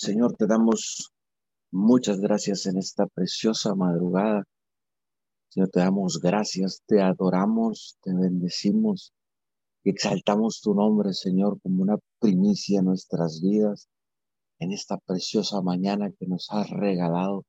Señor, te damos muchas gracias en esta preciosa madrugada. Señor, te damos gracias, te adoramos, te bendecimos, exaltamos tu nombre, Señor, como una primicia en nuestras vidas, en esta preciosa mañana que nos has regalado,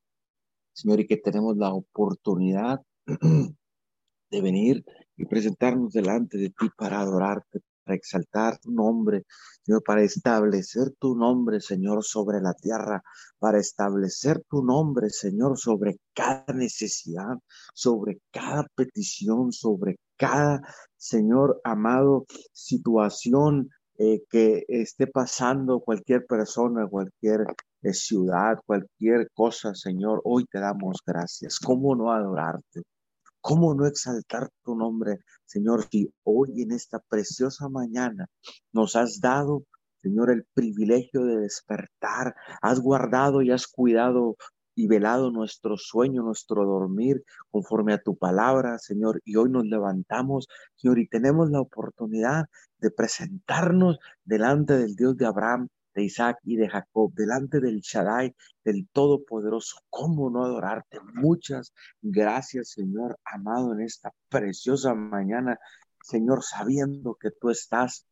Señor, y que tenemos la oportunidad de venir y presentarnos delante de ti para adorarte, para exaltar tu nombre, Señor, para establecer tu nombre, Señor, sobre la tierra, para establecer tu nombre, Señor, sobre cada necesidad, sobre cada petición, sobre cada, Señor, amado, situación eh, que esté pasando cualquier persona, cualquier eh, ciudad, cualquier cosa, Señor, hoy te damos gracias. ¿Cómo no adorarte? ¿Cómo no exaltar tu nombre, Señor, si hoy en esta preciosa mañana nos has dado, Señor, el privilegio de despertar, has guardado y has cuidado y velado nuestro sueño, nuestro dormir, conforme a tu palabra, Señor. Y hoy nos levantamos, Señor, y tenemos la oportunidad de presentarnos delante del Dios de Abraham, de Isaac y de Jacob, delante del Shaddai, del Todopoderoso. ¿Cómo no adorarte? Muchas gracias, Señor, amado, en esta preciosa mañana, Señor, sabiendo que tú estás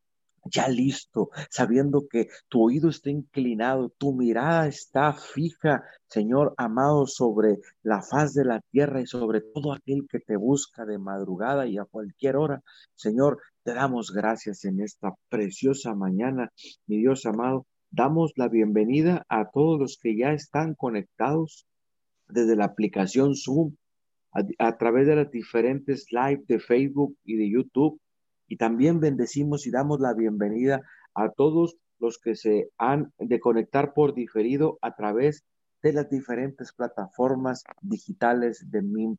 ya listo, sabiendo que tu oído está inclinado, tu mirada está fija, Señor amado, sobre la faz de la tierra y sobre todo aquel que te busca de madrugada y a cualquier hora. Señor, te damos gracias en esta preciosa mañana, mi Dios amado. Damos la bienvenida a todos los que ya están conectados desde la aplicación Zoom, a, través de las diferentes live de Facebook y de YouTube. Y también bendecimos y damos la bienvenida a todos los que se han de conectar por diferido a través de las diferentes plataformas digitales de MIM.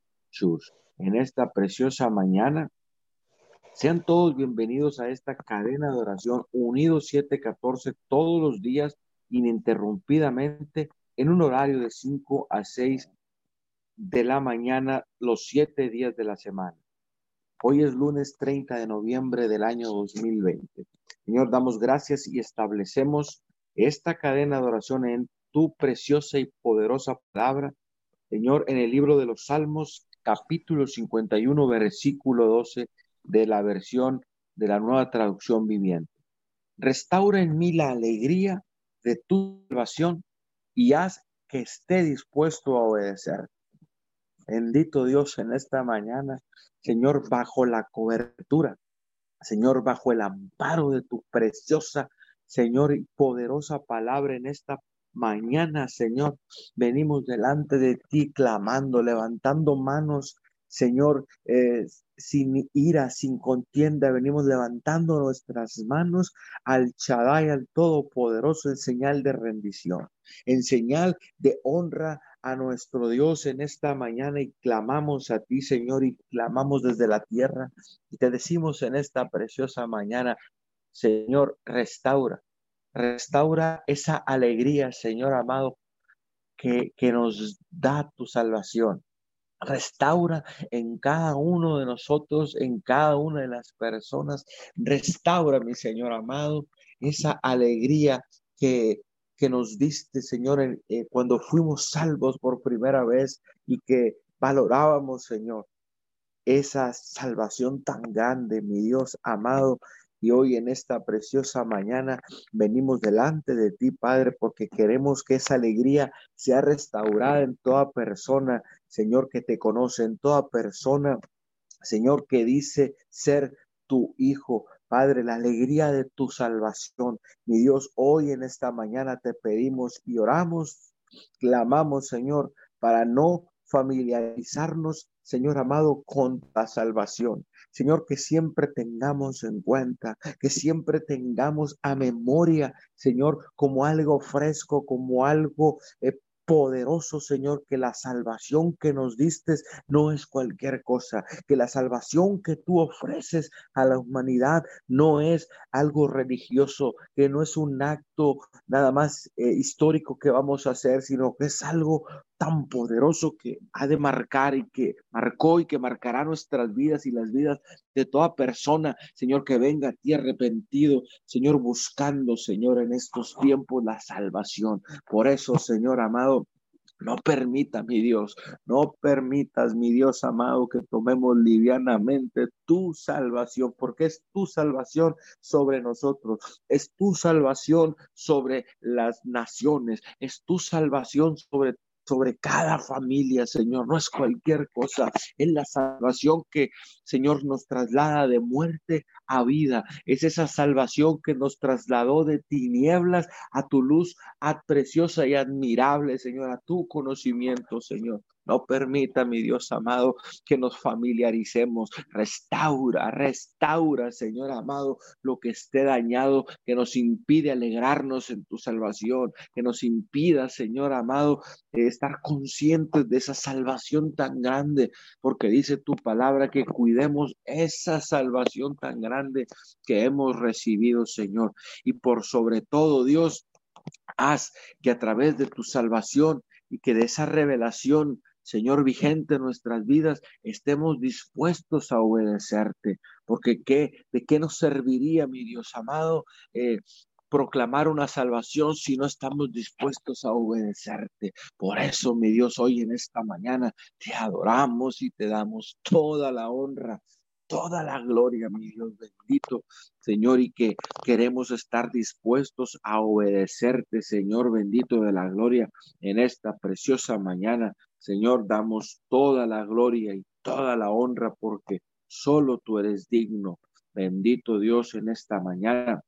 En esta preciosa mañana sean todos bienvenidos a esta cadena de oración Unidos 714 todos los días ininterrumpidamente en un horario de 5 a 6 de la mañana los siete días de la semana. Hoy es lunes 30 de noviembre del año 2020. Señor, damos gracias y establecemos esta cadena de oración en tu preciosa y poderosa palabra. Señor, en el libro de los Salmos, capítulo 51, versículo 12 de la versión de la nueva traducción viviente. Restaura en mí la alegría de tu salvación y haz que esté dispuesto a obedecer. Bendito Dios en esta mañana, Señor, bajo la cobertura, Señor, bajo el amparo de tu preciosa, Señor, y poderosa palabra en esta mañana, Señor, venimos delante de ti clamando, levantando manos Señor, eh, sin ira, sin contienda, venimos levantando nuestras manos al Chadai, al Todopoderoso, en señal de rendición, en señal de honra a nuestro Dios en esta mañana y clamamos a ti, Señor, y clamamos desde la tierra y te decimos en esta preciosa mañana, Señor, restaura, restaura esa alegría, Señor amado, que, que nos da tu salvación Restaura en cada uno de nosotros, en cada una de las personas. Restaura, mi Señor amado, esa alegría que, que nos diste, Señor, eh, cuando fuimos salvos por primera vez y que valorábamos, Señor, esa salvación tan grande, mi Dios amado, y hoy en esta preciosa mañana venimos delante de ti, Padre, porque queremos que esa alegría sea restaurada en toda persona, Señor, que te conoce, en toda persona, Señor, que dice ser tu Hijo. Padre, la alegría de tu salvación. Mi Dios, hoy en esta mañana te pedimos y oramos, clamamos, Señor, para no familiarizarnos, Señor amado, con la salvación. Señor, que siempre tengamos en cuenta, que siempre tengamos a memoria, Señor, como algo fresco, como algo eh, poderoso, Señor, que la salvación que nos diste no es cualquier cosa, que la salvación que tú ofreces a la humanidad no es algo religioso, que no es un acto nada más eh, histórico que vamos a hacer, sino que es algo tan poderoso que ha de marcar y que marcó y que marcará nuestras vidas y las vidas de toda persona, Señor, que venga a ti arrepentido, Señor, buscando, Señor, en estos tiempos la salvación. Por eso, Señor amado, no permita, mi Dios, no permitas, mi Dios amado, que tomemos livianamente tu salvación, porque es tu salvación sobre nosotros, es tu salvación sobre las naciones, es tu salvación sobre sobre cada familia, Señor. No es cualquier cosa, es la salvación que, Señor, nos traslada de muerte a vida. Es esa salvación que nos trasladó de tinieblas a tu luz a preciosa y admirable, Señor, a tu conocimiento, Señor. No permita, mi Dios amado, que nos familiaricemos. Restaura, restaura, Señor amado, lo que esté dañado, que nos impide alegrarnos en tu salvación, que nos impida, Señor amado, estar conscientes de esa salvación tan grande, porque dice tu palabra que cuidemos esa salvación tan grande que hemos recibido, Señor. Y por sobre todo, Dios, haz que a través de tu salvación y que de esa revelación Señor, vigente en nuestras vidas, estemos dispuestos a obedecerte, porque ¿qué, ¿de qué nos serviría, mi Dios amado, eh, proclamar una salvación si no estamos dispuestos a obedecerte. Por eso, mi Dios, hoy en esta mañana te adoramos y te damos toda la honra, toda la gloria, mi Dios bendito, Señor, y que queremos estar dispuestos a obedecerte, Señor bendito de la gloria, en esta preciosa mañana. Señor, damos toda la gloria y toda la honra porque solo tú eres digno. Bendito Dios en esta mañana.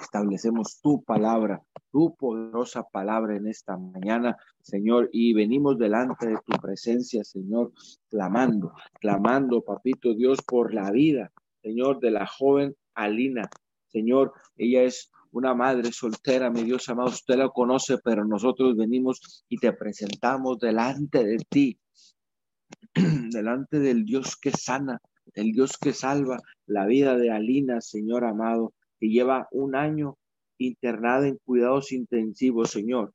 Establecemos tu palabra, tu poderosa palabra en esta mañana, Señor, y venimos delante de tu presencia, Señor, clamando, clamando, papito Dios, por la vida, Señor, de la joven Alina. Señor, ella es una madre soltera, mi Dios amado, usted la conoce, pero nosotros venimos y te presentamos delante de ti, delante del Dios que sana, el Dios que salva la vida de Alina, Señor amado, que lleva un año internada en cuidados intensivos, Señor.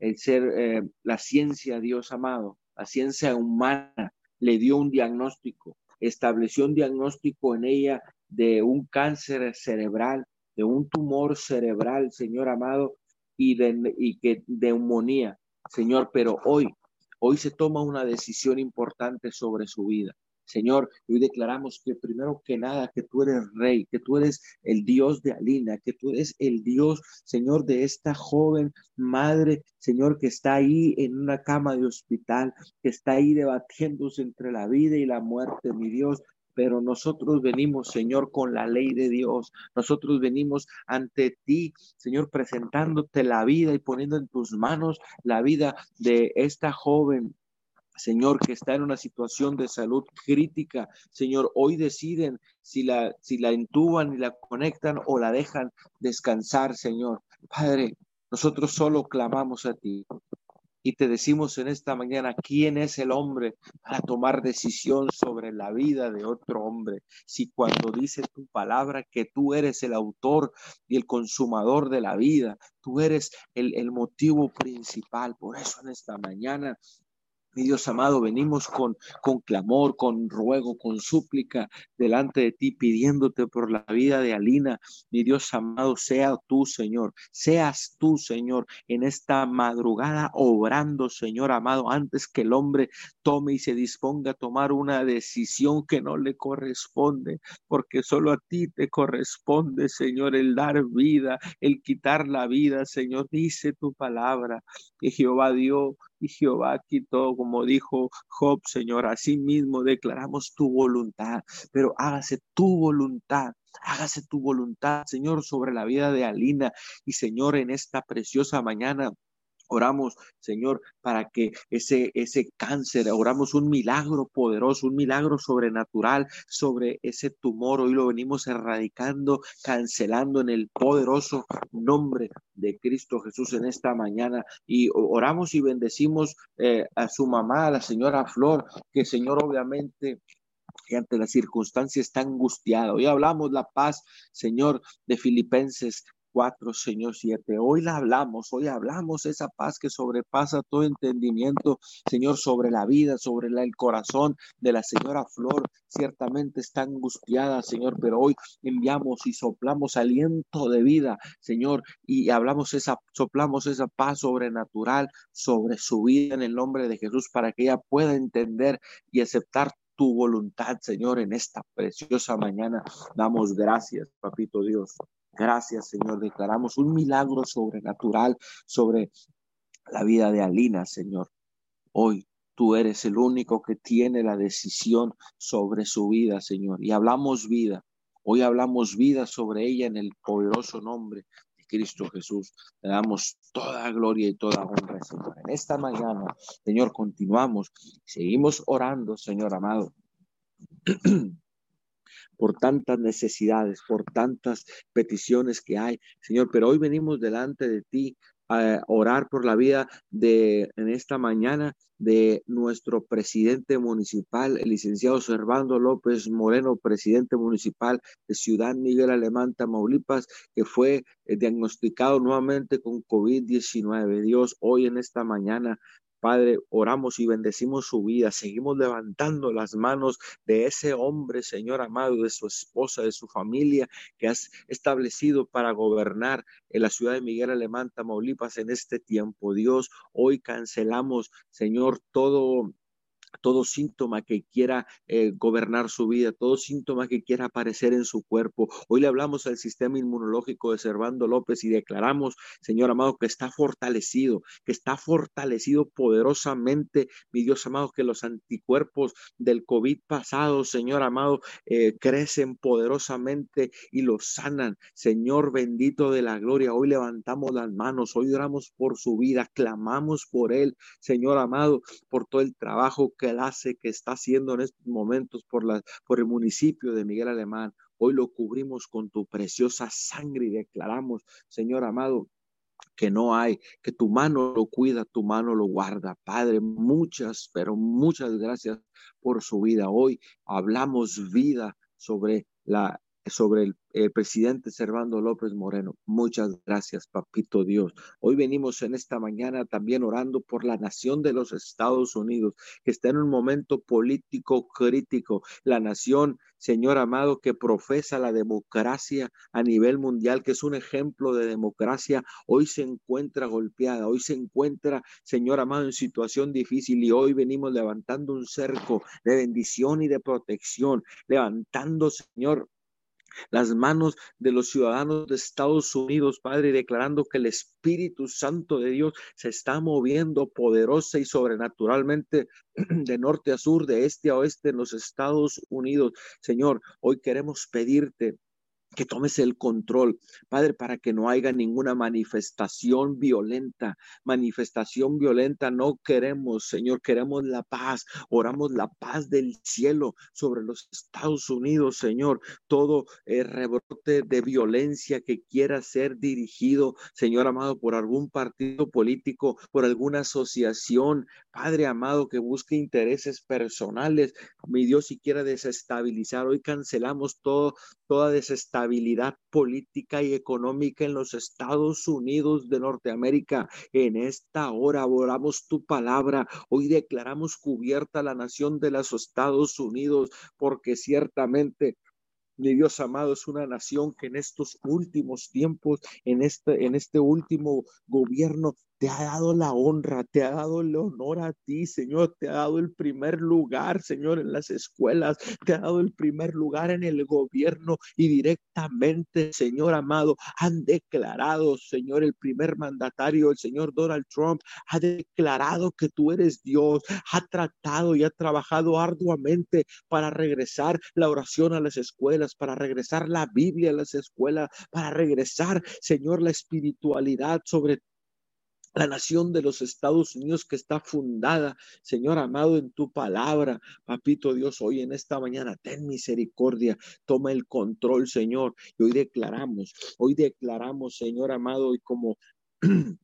El ser, eh, la ciencia, Dios amado, la ciencia humana le dio un diagnóstico, estableció un diagnóstico en ella de un cáncer cerebral de un tumor cerebral, Señor amado, y de, y que de Señor, pero hoy, hoy se toma una decisión importante sobre su vida. Señor, hoy declaramos que primero que nada, que tú eres rey, que tú eres el Dios de Alina, que tú eres el Dios, Señor, de esta joven madre, Señor, que está ahí en una cama de hospital, que está ahí debatiéndose entre la vida y la muerte, mi Dios pero nosotros venimos, Señor, con la ley de Dios. Nosotros venimos ante ti, Señor, presentándote la vida y poniendo en tus manos la vida de esta joven. Señor, que está en una situación de salud crítica, Señor, hoy deciden si la, si la intuban y la conectan o la dejan descansar, Señor. Padre, nosotros solo clamamos a ti. Y te decimos en esta mañana, ¿quién es el hombre para tomar decisión sobre la vida de otro hombre? Si cuando dice tu palabra que tú eres el autor y el consumador de la vida, tú eres el, el motivo principal. Por eso en esta mañana mi Dios amado, venimos con, con clamor, con ruego, con súplica delante de ti, pidiéndote por la vida de Alina. Mi Dios amado, sea tú, Señor, seas tú, Señor, en esta madrugada obrando, Señor amado, antes que el hombre tome y se disponga a tomar una decisión que no le corresponde, porque solo a ti te corresponde, Señor, el dar vida, el quitar la vida, Señor. Dice tu palabra que Jehová dio y Jehová quitó, como dijo Job, Señor, así mismo declaramos tu voluntad, pero hágase tu voluntad. Hágase tu voluntad, Señor, sobre la vida de Alina y Señor, en esta preciosa mañana Oramos, Señor, para que ese, ese cáncer, oramos un milagro poderoso, un milagro sobrenatural sobre ese tumor. Hoy lo venimos erradicando, cancelando en el poderoso nombre de Cristo Jesús en esta mañana. Y oramos y bendecimos eh, a su mamá, a la señora Flor, que Señor obviamente ante la circunstancia está angustiada. Hoy hablamos la paz, Señor, de Filipenses 4, Señor 7. Hoy la hablamos, hoy hablamos esa paz que sobrepasa todo entendimiento, Señor, sobre la vida, sobre el corazón de la señora Flor. Ciertamente está angustiada, Señor, pero hoy enviamos y soplamos aliento de vida, Señor, y hablamos esa, soplamos esa paz sobrenatural sobre su vida en el nombre de Jesús para que ella pueda entender y aceptar tu voluntad, Señor, en esta preciosa mañana. Damos gracias, Papito Dios. Gracias, Señor. Declaramos un milagro sobrenatural sobre la vida de Alina, Señor. Hoy tú eres el único que tiene la decisión sobre su vida, Señor. Y hablamos vida. Hoy hablamos vida sobre ella en el poderoso nombre de Cristo Jesús. Le damos toda gloria y toda honra, Señor. En esta mañana, Señor, continuamos. Seguimos orando, Señor amado. por tantas necesidades, por tantas peticiones que hay, Señor, pero hoy venimos delante de ti a orar por la vida de en esta mañana de nuestro presidente municipal, el licenciado Servando López Moreno, presidente municipal de Ciudad Miguel Alemán, Tamaulipas, que fue eh, diagnosticado nuevamente con COVID-19. Dios, hoy en esta mañana Padre, oramos y bendecimos su vida. Seguimos levantando las manos de ese hombre, Señor amado, de su esposa, de su familia, que has establecido para gobernar en la ciudad de Miguel Alemán, Tamaulipas, en este tiempo. Dios, hoy cancelamos, Señor, todo todo síntoma que quiera eh, gobernar su vida, todo síntoma que quiera aparecer en su cuerpo. Hoy le hablamos al sistema inmunológico de Servando López y declaramos, Señor amado, que está fortalecido, que está fortalecido poderosamente, mi Dios amado, que los anticuerpos del COVID pasado, Señor amado, eh, crecen poderosamente y los sanan. Señor bendito de la gloria, hoy levantamos las manos, hoy oramos por su vida, clamamos por él, Señor amado, por todo el trabajo que hace, que está haciendo en estos momentos por, la, por el municipio de Miguel Alemán. Hoy lo cubrimos con tu preciosa sangre y declaramos, Señor amado, que no hay, que tu mano lo cuida, tu mano lo guarda. Padre, muchas, pero muchas gracias por su vida. Hoy hablamos vida sobre la sobre el, presidente Servando López Moreno. Muchas gracias, papito Dios. Hoy venimos en esta mañana también orando por la nación de los Estados Unidos, que está en un momento político crítico. La nación, Señor amado, que profesa la democracia a nivel mundial, que es un ejemplo de democracia, hoy se encuentra golpeada, hoy se encuentra, Señor amado, en situación difícil y hoy venimos levantando un cerco de bendición y de protección, levantando, Señor, las manos de los ciudadanos de Estados Unidos, Padre, declarando que el Espíritu Santo de Dios se está moviendo poderosa y sobrenaturalmente de norte a sur, de este a oeste en los Estados Unidos. Señor, hoy queremos pedirte que tomes el control, Padre, para que no haya ninguna manifestación violenta, manifestación violenta. No queremos, Señor, queremos la paz. Oramos la paz del cielo sobre los Estados Unidos, Señor. Todo el rebrote de violencia que quiera ser dirigido, Señor amado, por algún partido político, por alguna asociación, Padre amado, que busque intereses personales, mi Dios, si quiera desestabilizar. Hoy cancelamos todo, toda desestabilización estabilidad política y económica en los Estados Unidos de Norteamérica. En esta hora oramos tu palabra. Hoy declaramos cubierta la nación de los Estados Unidos porque ciertamente mi Dios amado, es una nación que en estos últimos tiempos, en este, en este último gobierno, te ha dado la honra, te ha dado el honor a ti, Señor, te ha dado el primer lugar, Señor, en las escuelas, te ha dado el primer lugar en el gobierno y directamente, Señor amado, han declarado, Señor, el primer mandatario, el Señor Donald Trump, ha declarado que tú eres Dios, ha tratado y ha trabajado arduamente para regresar la oración a las escuelas, para regresar la Biblia a las escuelas, para regresar, Señor, la espiritualidad sobre la nación de los Estados Unidos que está fundada, Señor amado, en tu palabra. Papito Dios, hoy en esta mañana, ten misericordia, toma el control, Señor. Y hoy declaramos, hoy declaramos, Señor amado, y como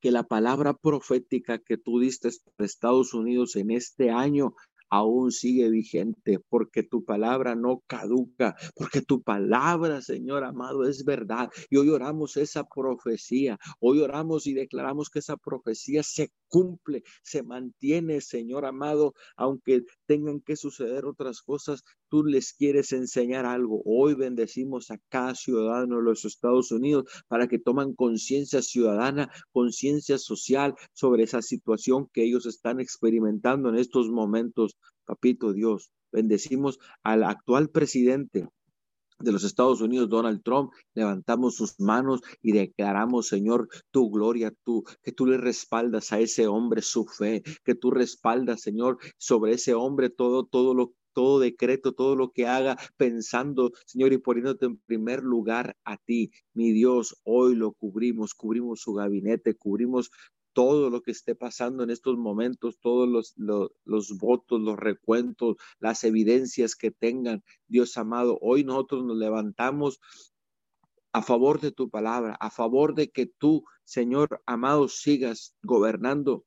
que la palabra profética que tú diste para Estados Unidos en este año aún sigue vigente, porque tu palabra no caduca, porque tu palabra, Señor amado, es verdad. Y hoy oramos esa profecía, hoy oramos y declaramos que esa profecía se cumple, se mantiene, Señor amado, aunque tengan que suceder otras cosas, tú les quieres enseñar algo. Hoy bendecimos a cada ciudadano de los Estados Unidos para que toman conciencia ciudadana, conciencia social sobre esa situación que ellos están experimentando en estos momentos. Papito Dios, bendecimos al actual presidente de los Estados Unidos, Donald Trump, levantamos sus manos y declaramos, Señor, tu gloria, tú, que tú le respaldas a ese hombre su fe, que tú respaldas, Señor, sobre ese hombre todo, todo lo todo decreto, todo lo que haga, pensando, Señor, y poniéndote en primer lugar a ti, mi Dios, hoy lo cubrimos, cubrimos su gabinete, cubrimos todo lo que esté pasando en estos momentos, todos los, los, votos, los recuentos, las evidencias que tengan. Dios amado, hoy nosotros nos levantamos a favor de tu palabra, a favor de que tú, Señor amado, sigas gobernando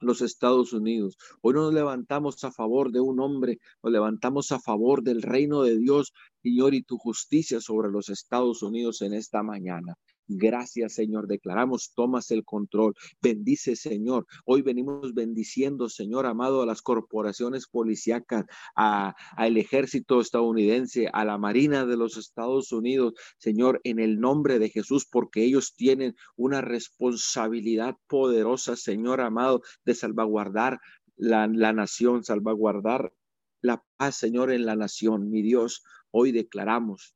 los Estados Unidos. Hoy nos levantamos a favor de un hombre, nos levantamos a favor del reino de Dios, Señor, y tu justicia sobre los Estados Unidos en esta mañana. Gracias, Señor. Declaramos, tomas el control. Bendice, Señor. Hoy venimos bendiciendo, Señor amado, a las corporaciones policíacas, al ejército estadounidense, a la Marina de los Estados Unidos, Señor, en el nombre de Jesús, porque ellos tienen una responsabilidad poderosa, Señor amado, de salvaguardar la, la nación, salvaguardar la paz, Señor, en la nación. Mi Dios, hoy declaramos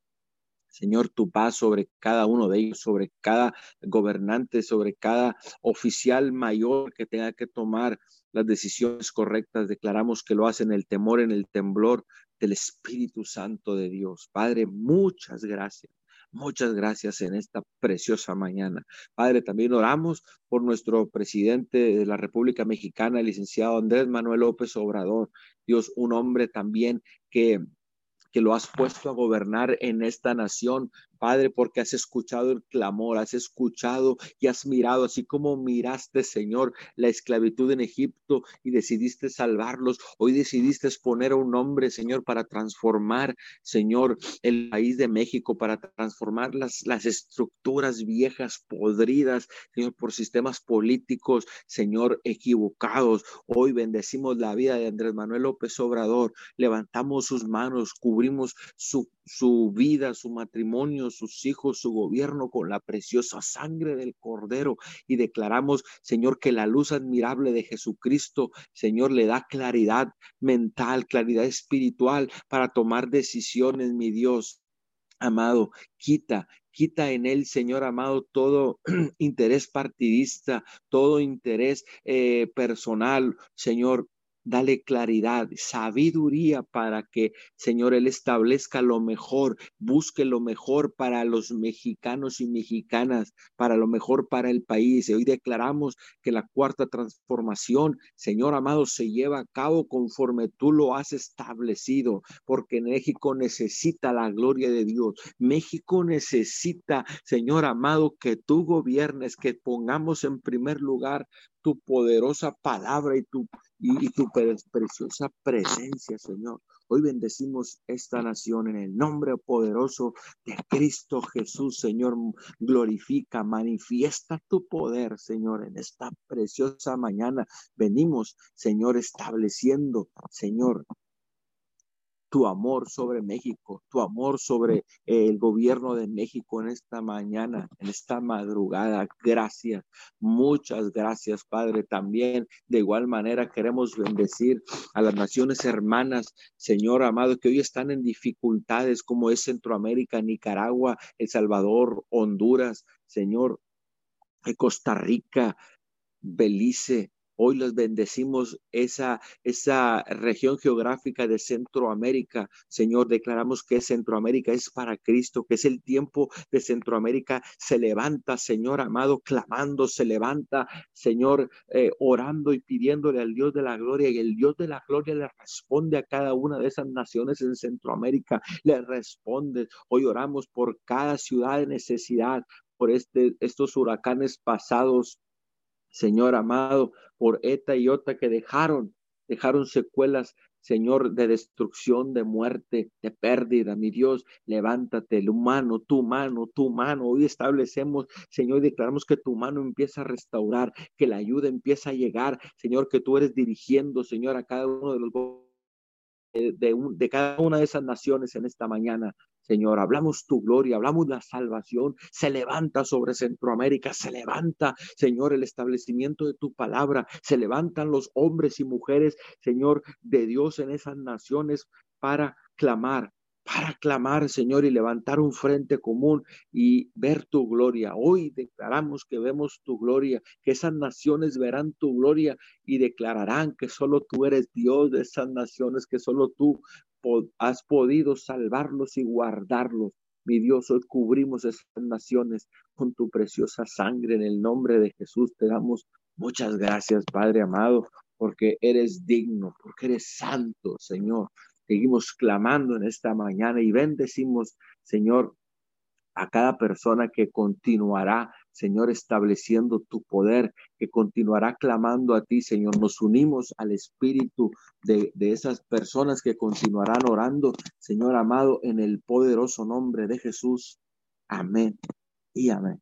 Señor, tu paz sobre cada uno de ellos, sobre cada gobernante, sobre cada oficial mayor que tenga que tomar las decisiones correctas. Declaramos que lo hacen el temor, en el temblor del Espíritu Santo de Dios. Padre, muchas gracias. Muchas gracias en esta preciosa mañana. Padre, también oramos por nuestro presidente de la República Mexicana, el licenciado Andrés Manuel López Obrador. Dios, un hombre también que que lo has puesto a gobernar en esta nación, Padre, porque has escuchado el clamor, has escuchado y has mirado, así como miraste, Señor, la esclavitud en Egipto y decidiste salvarlos. Hoy decidiste poner a un hombre, Señor, para transformar, Señor, el país de México, para transformar las, las estructuras viejas, podridas, Señor, por sistemas políticos, Señor, equivocados. Hoy bendecimos la vida de Andrés Manuel López Obrador, levantamos sus manos, cubrimos su su vida, su matrimonio, sus hijos, su gobierno con la preciosa sangre del Cordero y declaramos, Señor, que la luz admirable de Jesucristo, Señor, le da claridad mental, claridad espiritual para tomar decisiones, mi Dios. Amado, quita, quita en él, Señor amado, todo interés partidista, todo interés eh, personal, Señor, dale claridad, sabiduría para que, Señor, Él establezca lo mejor, busque lo mejor para los mexicanos y mexicanas, para lo mejor para el país. Y hoy declaramos que la cuarta transformación, Señor amado, se lleva a cabo conforme tú lo has establecido, porque México necesita la gloria de Dios. México necesita, Señor amado, que tú gobiernes, que pongamos en primer lugar tu poderosa palabra y tu, y, tu preciosa presencia, Señor. Hoy bendecimos esta nación en el nombre poderoso de Cristo Jesús, Señor. Glorifica, manifiesta tu poder, Señor, en esta preciosa mañana. Venimos, Señor, estableciendo, Señor, tu amor sobre México, tu amor sobre el gobierno de México en esta mañana, en esta madrugada. Gracias, muchas gracias, Padre. También de igual manera queremos bendecir a las naciones hermanas, Señor amado, que hoy están en dificultades como es Centroamérica, Nicaragua, El Salvador, Honduras, Señor, Costa Rica, Belice, Hoy los bendecimos esa, esa región geográfica de Centroamérica. Señor, declaramos que Centroamérica es para Cristo, que es el tiempo de Centroamérica. Se levanta, Señor amado, clamando, se levanta, Señor, eh, orando y pidiéndole al Dios de la gloria. Y el Dios de la gloria le responde a cada una de esas naciones en Centroamérica. Le responde. Hoy oramos por cada ciudad de necesidad, por este, estos huracanes pasados Señor amado, por ETA y OTA que dejaron, dejaron secuelas, Señor, de destrucción, de muerte, de pérdida, mi Dios, levántate, el humano, tu mano, tu mano. Hoy establecemos, Señor, declaramos que tu mano empieza a restaurar, que la ayuda empieza a llegar, Señor, que tú eres dirigiendo, Señor, a cada uno de los de, de, cada una de esas naciones en esta mañana. Señor, hablamos tu gloria, hablamos la salvación, se levanta sobre Centroamérica, se levanta, Señor, el establecimiento de tu palabra, se levantan los hombres y mujeres, Señor, de Dios en esas naciones para clamar, para clamar, Señor, y levantar un frente común y ver tu gloria. Hoy declaramos que vemos tu gloria, que esas naciones verán tu gloria y declararán que solo tú eres Dios de esas naciones, que solo tú has podido salvarlos y guardarlos. Mi Dios, hoy cubrimos esas naciones con tu preciosa sangre en el nombre de Jesús. Te damos muchas gracias, Padre amado, porque eres digno, porque eres santo, Señor. Seguimos clamando en esta mañana y bendecimos, Señor, a cada persona que continuará, Señor, estableciendo tu poder, que continuará clamando a ti, Señor. Nos unimos al espíritu de, de, esas personas que continuarán orando, Señor amado, en el poderoso nombre de Jesús. Amén y amén.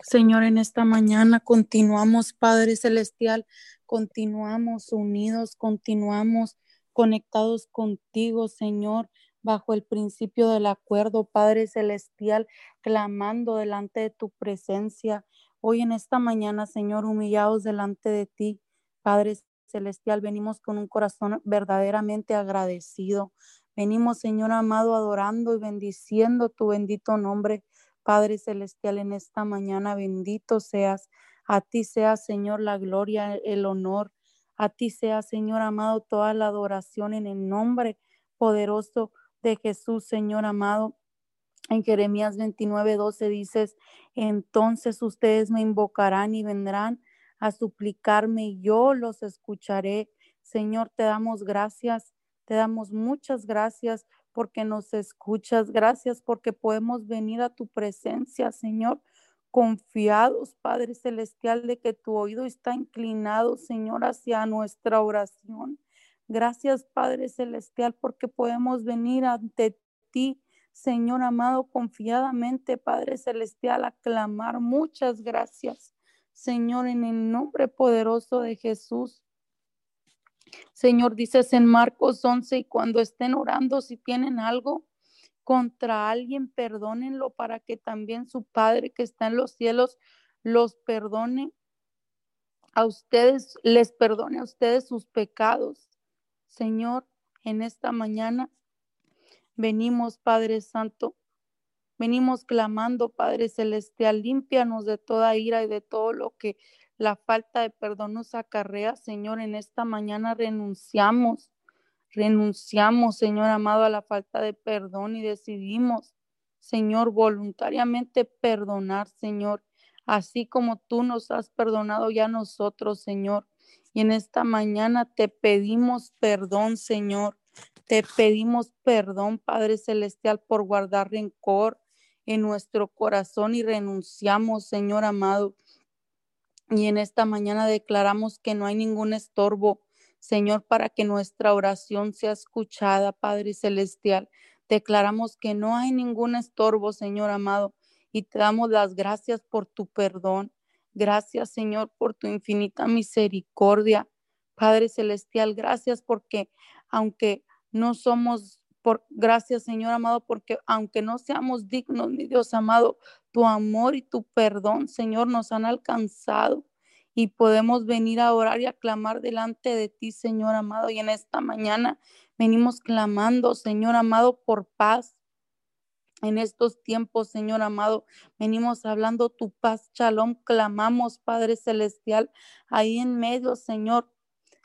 Señor, en esta mañana continuamos, Padre Celestial, continuamos unidos, continuamos conectados contigo, Señor, bajo el principio del acuerdo, Padre Celestial, clamando delante de tu presencia. Hoy en esta mañana, Señor, humillados delante de ti, Padre Celestial, venimos con un corazón verdaderamente agradecido. Venimos, Señor amado, adorando y bendiciendo tu bendito nombre, Padre Celestial, en esta mañana. Bendito seas. A ti sea, Señor, la gloria, el honor, a ti sea, Señor amado, toda la adoración en el nombre poderoso de Jesús, Señor amado. En Jeremías 29, 12 dices, entonces ustedes me invocarán y vendrán a suplicarme y yo los escucharé. Señor, te damos gracias, te damos muchas gracias porque nos escuchas. Gracias porque podemos venir a tu presencia, Señor, confiados, Padre Celestial, de que tu oído está inclinado, Señor, hacia nuestra oración. Gracias, Padre Celestial, porque podemos venir ante ti, Señor amado, confiadamente, Padre Celestial, a clamar. Muchas gracias, Señor, en el nombre poderoso de Jesús. Señor, dices en Marcos 11, y cuando estén orando, si tienen algo, contra alguien, perdónenlo para que también su Padre que está en los cielos los perdone a ustedes, les perdone a ustedes sus pecados. Señor, en esta mañana venimos, Padre Santo, venimos clamando, Padre Celestial, límpianos de toda ira y de todo lo que la falta de perdón nos acarrea. Señor, en esta mañana renunciamos Renunciamos, Señor amado, a la falta de perdón y decidimos, Señor, voluntariamente perdonar, Señor, así como tú nos has perdonado ya nosotros, Señor. Y en esta mañana te pedimos perdón, Señor. Te pedimos perdón, Padre Celestial, por guardar rencor en nuestro corazón y renunciamos, Señor amado. Y en esta mañana declaramos que no hay ningún estorbo Señor, para que nuestra oración sea escuchada, Padre Celestial. Declaramos que no hay ningún estorbo, Señor amado, y te damos las gracias por tu perdón. Gracias, Señor, por tu infinita misericordia. Padre Celestial, gracias porque aunque no somos, por, gracias, Señor amado, porque aunque no seamos dignos, mi Dios amado, tu amor y tu perdón, Señor, nos han alcanzado y podemos venir a orar y a clamar delante de ti, Señor amado. Y en esta mañana venimos clamando, Señor amado, por paz. En estos tiempos, Señor amado, venimos hablando tu paz, shalom, clamamos, Padre Celestial, ahí en medio, Señor,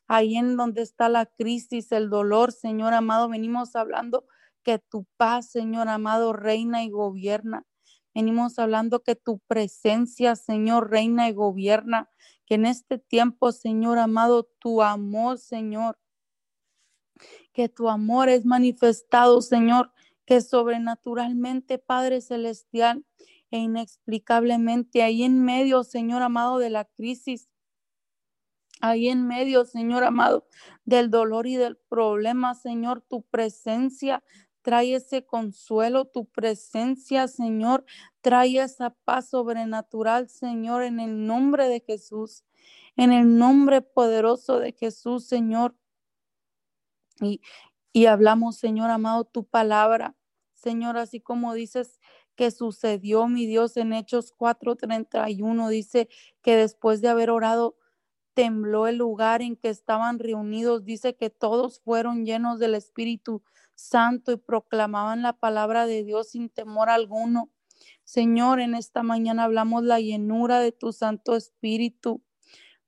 ahí en donde está la crisis, el dolor, Señor amado, venimos hablando que tu paz, Señor amado, reina y gobierna. Venimos hablando que tu presencia, Señor, reina y gobierna que en este tiempo, Señor amado, tu amor, Señor, que tu amor es manifestado, Señor, que sobrenaturalmente, Padre Celestial, e inexplicablemente ahí en medio, Señor amado, de la crisis, ahí en medio, Señor amado, del dolor y del problema, Señor, tu presencia trae ese consuelo, tu presencia, Señor, trae esa paz sobrenatural, Señor, en el nombre de Jesús, en el nombre poderoso de Jesús, Señor. Y, y hablamos, Señor amado, tu palabra, Señor, así como dices que sucedió, mi Dios, en Hechos 4:31, dice que después de haber orado, tembló el lugar en que estaban reunidos. Dice que todos fueron llenos del Espíritu Santo y proclamaban la palabra de Dios sin temor alguno. Señor, en esta mañana hablamos la llenura de tu Santo Espíritu.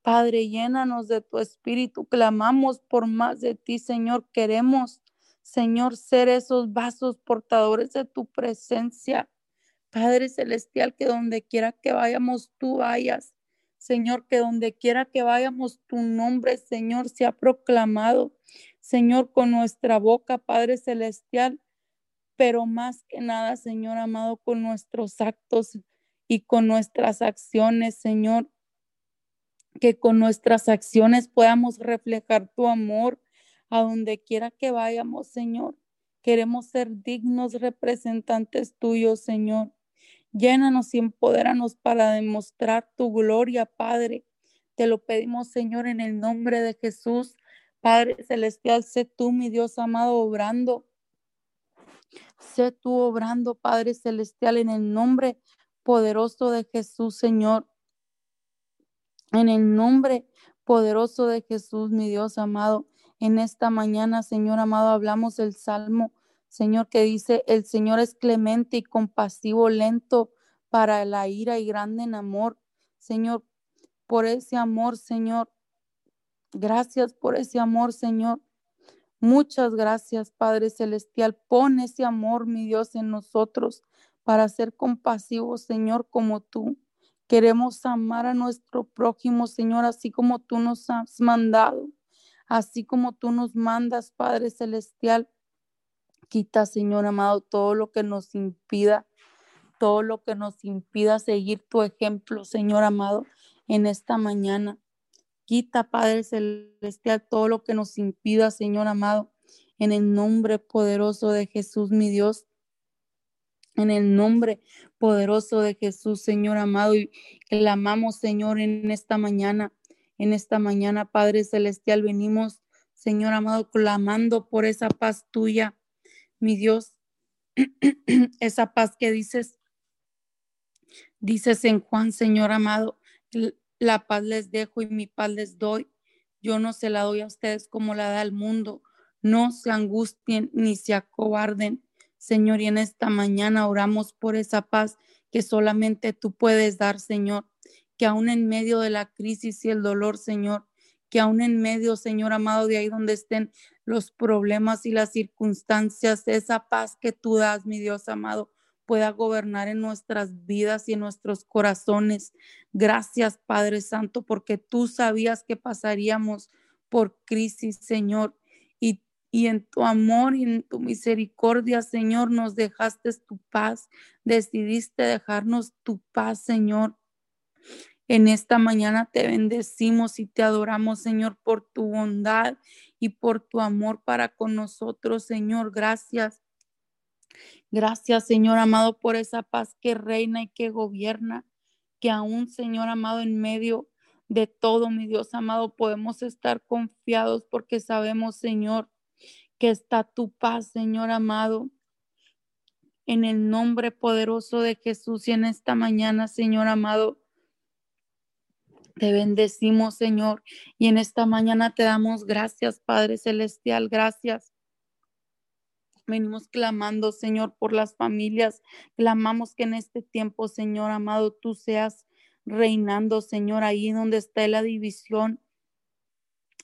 Padre, llénanos de tu Espíritu. Clamamos por más de ti, Señor. Queremos, Señor, ser esos vasos portadores de tu presencia. Padre Celestial, que donde quiera que vayamos, tú vayas. Señor, que donde quiera que vayamos, tu nombre, Señor, se ha proclamado. Señor, con nuestra boca, Padre Celestial, pero más que nada, Señor amado, con nuestros actos y con nuestras acciones, Señor, que con nuestras acciones podamos reflejar tu amor a donde quiera que vayamos, Señor. Queremos ser dignos representantes tuyos, Señor. Llénanos y empodéranos para demostrar tu gloria, Padre. Te lo pedimos, Señor, en el nombre de Jesús. Padre Celestial, sé tú, mi Dios amado, obrando. Sé tú obrando, Padre Celestial, en el nombre poderoso de Jesús, Señor. En el nombre poderoso de Jesús, mi Dios amado. En esta mañana, Señor amado, hablamos el Salmo Señor, que dice, el Señor es clemente y compasivo, lento para la ira y grande en amor. Señor, por ese amor, Señor. Gracias por ese amor, Señor. Muchas gracias, Padre Celestial. Pon ese amor, mi Dios, en nosotros para ser compasivos, Señor, como tú. Queremos amar a nuestro prójimo, Señor, así como tú nos has mandado, así como tú nos mandas, Padre Celestial. Quita, Señor amado, todo lo que nos impida, todo lo que nos impida seguir tu ejemplo, Señor amado, en esta mañana. Quita, Padre Celestial, todo lo que nos impida, Señor amado, en el nombre poderoso de Jesús, mi Dios. En el nombre poderoso de Jesús, Señor amado, y clamamos, Señor, en esta mañana. En esta mañana, Padre Celestial, venimos, Señor amado, clamando por esa paz tuya mi Dios, esa paz que dices, dices en Juan, Señor amado, la paz les dejo y mi paz les doy. Yo no se la doy a ustedes como la da el mundo. No se angustien ni se acobarden. Señor, y en esta mañana oramos por esa paz que solamente tú puedes dar, Señor. Que aún en medio de la crisis y el dolor, Señor, que aún en medio, Señor amado, de ahí donde estén los problemas y las circunstancias, esa paz que tú das, mi Dios amado, pueda gobernar en nuestras vidas y en nuestros corazones. Gracias, Padre Santo, porque tú sabías que pasaríamos por crisis, Señor. Y, en tu amor y en tu misericordia, Señor, nos dejaste tu paz. Decidiste dejarnos tu paz, Señor. En esta mañana te bendecimos y te adoramos, Señor, por tu bondad y por tu amor para con nosotros, Señor. Gracias. Gracias, Señor amado, por esa paz que reina y que gobierna, que aún, Señor amado, en medio de todo, mi Dios amado, podemos estar confiados porque sabemos, Señor, que está tu paz, Señor amado. En el nombre poderoso de Jesús y en esta mañana, Señor amado, te bendecimos, Señor, y en esta mañana te damos gracias, Padre Celestial, gracias. Venimos clamando, Señor, por las familias. Clamamos que en este tiempo, Señor amado, tú seas reinando, Señor, ahí donde está la división,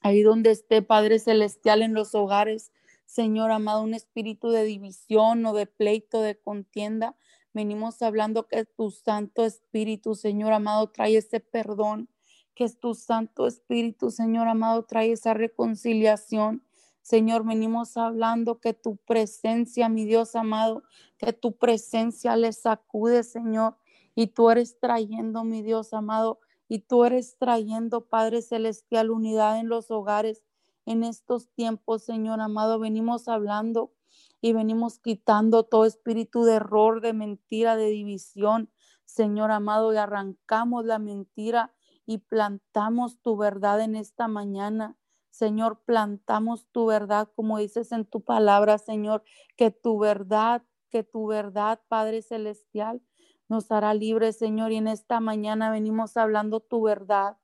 ahí donde esté, Padre Celestial, en los hogares. Señor amado, un espíritu de división o de pleito, de contienda. Venimos hablando que tu Santo Espíritu, Señor amado, trae ese perdón, que es tu Santo Espíritu, Señor amado, trae esa reconciliación. Señor, venimos hablando que tu presencia, mi Dios amado, que tu presencia le sacude, Señor, y tú eres trayendo, mi Dios amado, y tú eres trayendo, Padre Celestial, unidad en los hogares en estos tiempos, Señor amado. Venimos hablando y venimos quitando todo espíritu de error, de mentira, de división, Señor amado, y arrancamos la mentira y plantamos tu verdad en esta mañana. Señor, plantamos tu verdad, como dices en tu palabra, Señor, que tu verdad, que tu verdad, Padre Celestial, nos hará libres, Señor. Y en esta mañana venimos hablando tu verdad,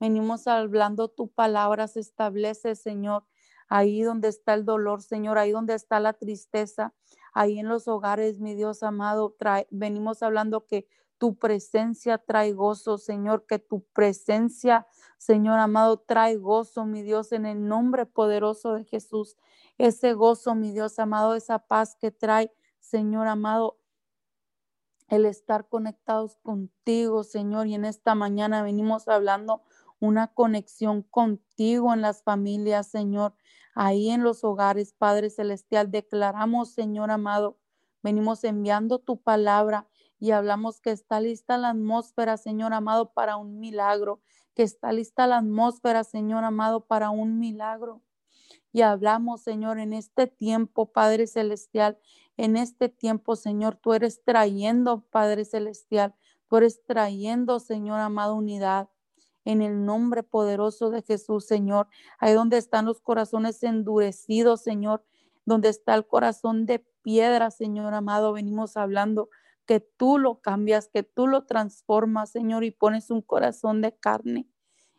venimos hablando tu palabra, se establece, Señor, ahí donde está el dolor, Señor, ahí donde está la tristeza, ahí en los hogares, mi Dios amado, venimos hablando que tu presencia trae gozo, Señor, que tu presencia, Señor amado, trae gozo, mi Dios, en el nombre poderoso de Jesús. Ese gozo, mi Dios amado, esa paz que trae, Señor amado, el estar conectados contigo, Señor. Y en esta mañana venimos hablando una conexión contigo en las familias, Señor. Ahí en los hogares, Padre Celestial, declaramos, Señor amado, venimos enviando tu palabra y hablamos que está lista la atmósfera, Señor amado, para un milagro, que está lista la atmósfera, Señor amado, para un milagro. Y hablamos, Señor, en este tiempo, Padre Celestial, en este tiempo, Señor, tú eres trayendo, Padre Celestial, tú eres trayendo, Señor amado, unidad. En el nombre poderoso de Jesús, Señor, ahí donde están los corazones endurecidos, Señor, donde está el corazón de piedra, Señor amado, venimos hablando que tú lo cambias, que tú lo transformas, Señor, y pones un corazón de carne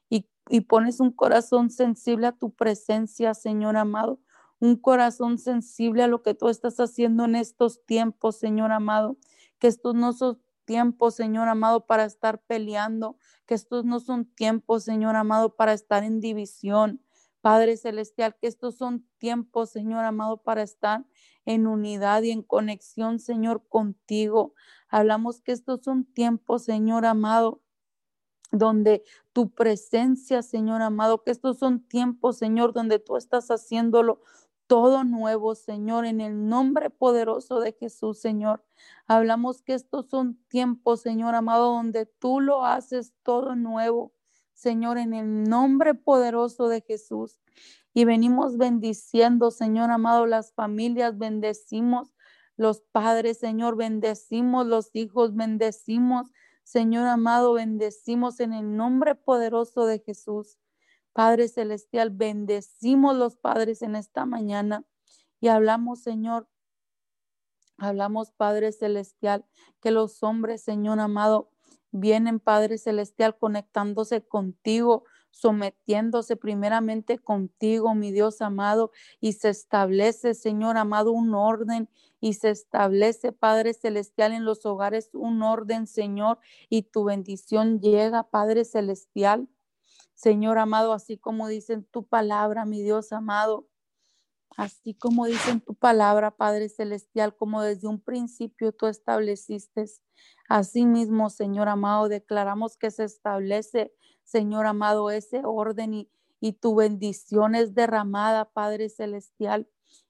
y, y pones un corazón sensible a tu presencia, Señor amado, un corazón sensible a lo que tú estás haciendo en estos tiempos, Señor amado, que estos no tiempos, Señor amado, para estar peleando, que estos no son tiempos, Señor amado, para estar en división. Padre Celestial, que estos son tiempos, Señor amado, para estar en unidad y en conexión, Señor, contigo. Hablamos que estos son tiempos, Señor amado, donde tu presencia, Señor amado, que estos son tiempos, Señor, donde tú estás haciéndolo todo nuevo, Señor, en el nombre poderoso de Jesús, Señor. Hablamos que estos son tiempos, Señor amado, donde tú lo haces todo nuevo, Señor, en el nombre poderoso de Jesús. Y venimos bendiciendo, Señor amado, las familias, bendecimos los padres, Señor, bendecimos los hijos, bendecimos, Señor amado, bendecimos en el nombre poderoso de Jesús. Padre Celestial, bendecimos los padres en esta mañana y hablamos, Señor, hablamos, Padre Celestial, que los hombres, Señor amado, vienen, Padre Celestial, conectándose contigo, sometiéndose primeramente contigo, mi Dios amado, y se establece, Señor amado, un orden y se establece, Padre Celestial, en los hogares un orden, Señor, y tu bendición llega, Padre Celestial. Señor amado, así como dice en tu palabra, mi Dios amado, así como dice en tu palabra, Padre Celestial, como desde un principio tú estableciste. Así mismo, Señor amado, declaramos que se establece Señor amado, ese orden y, y tu bendición es derramada, Padre Celestial,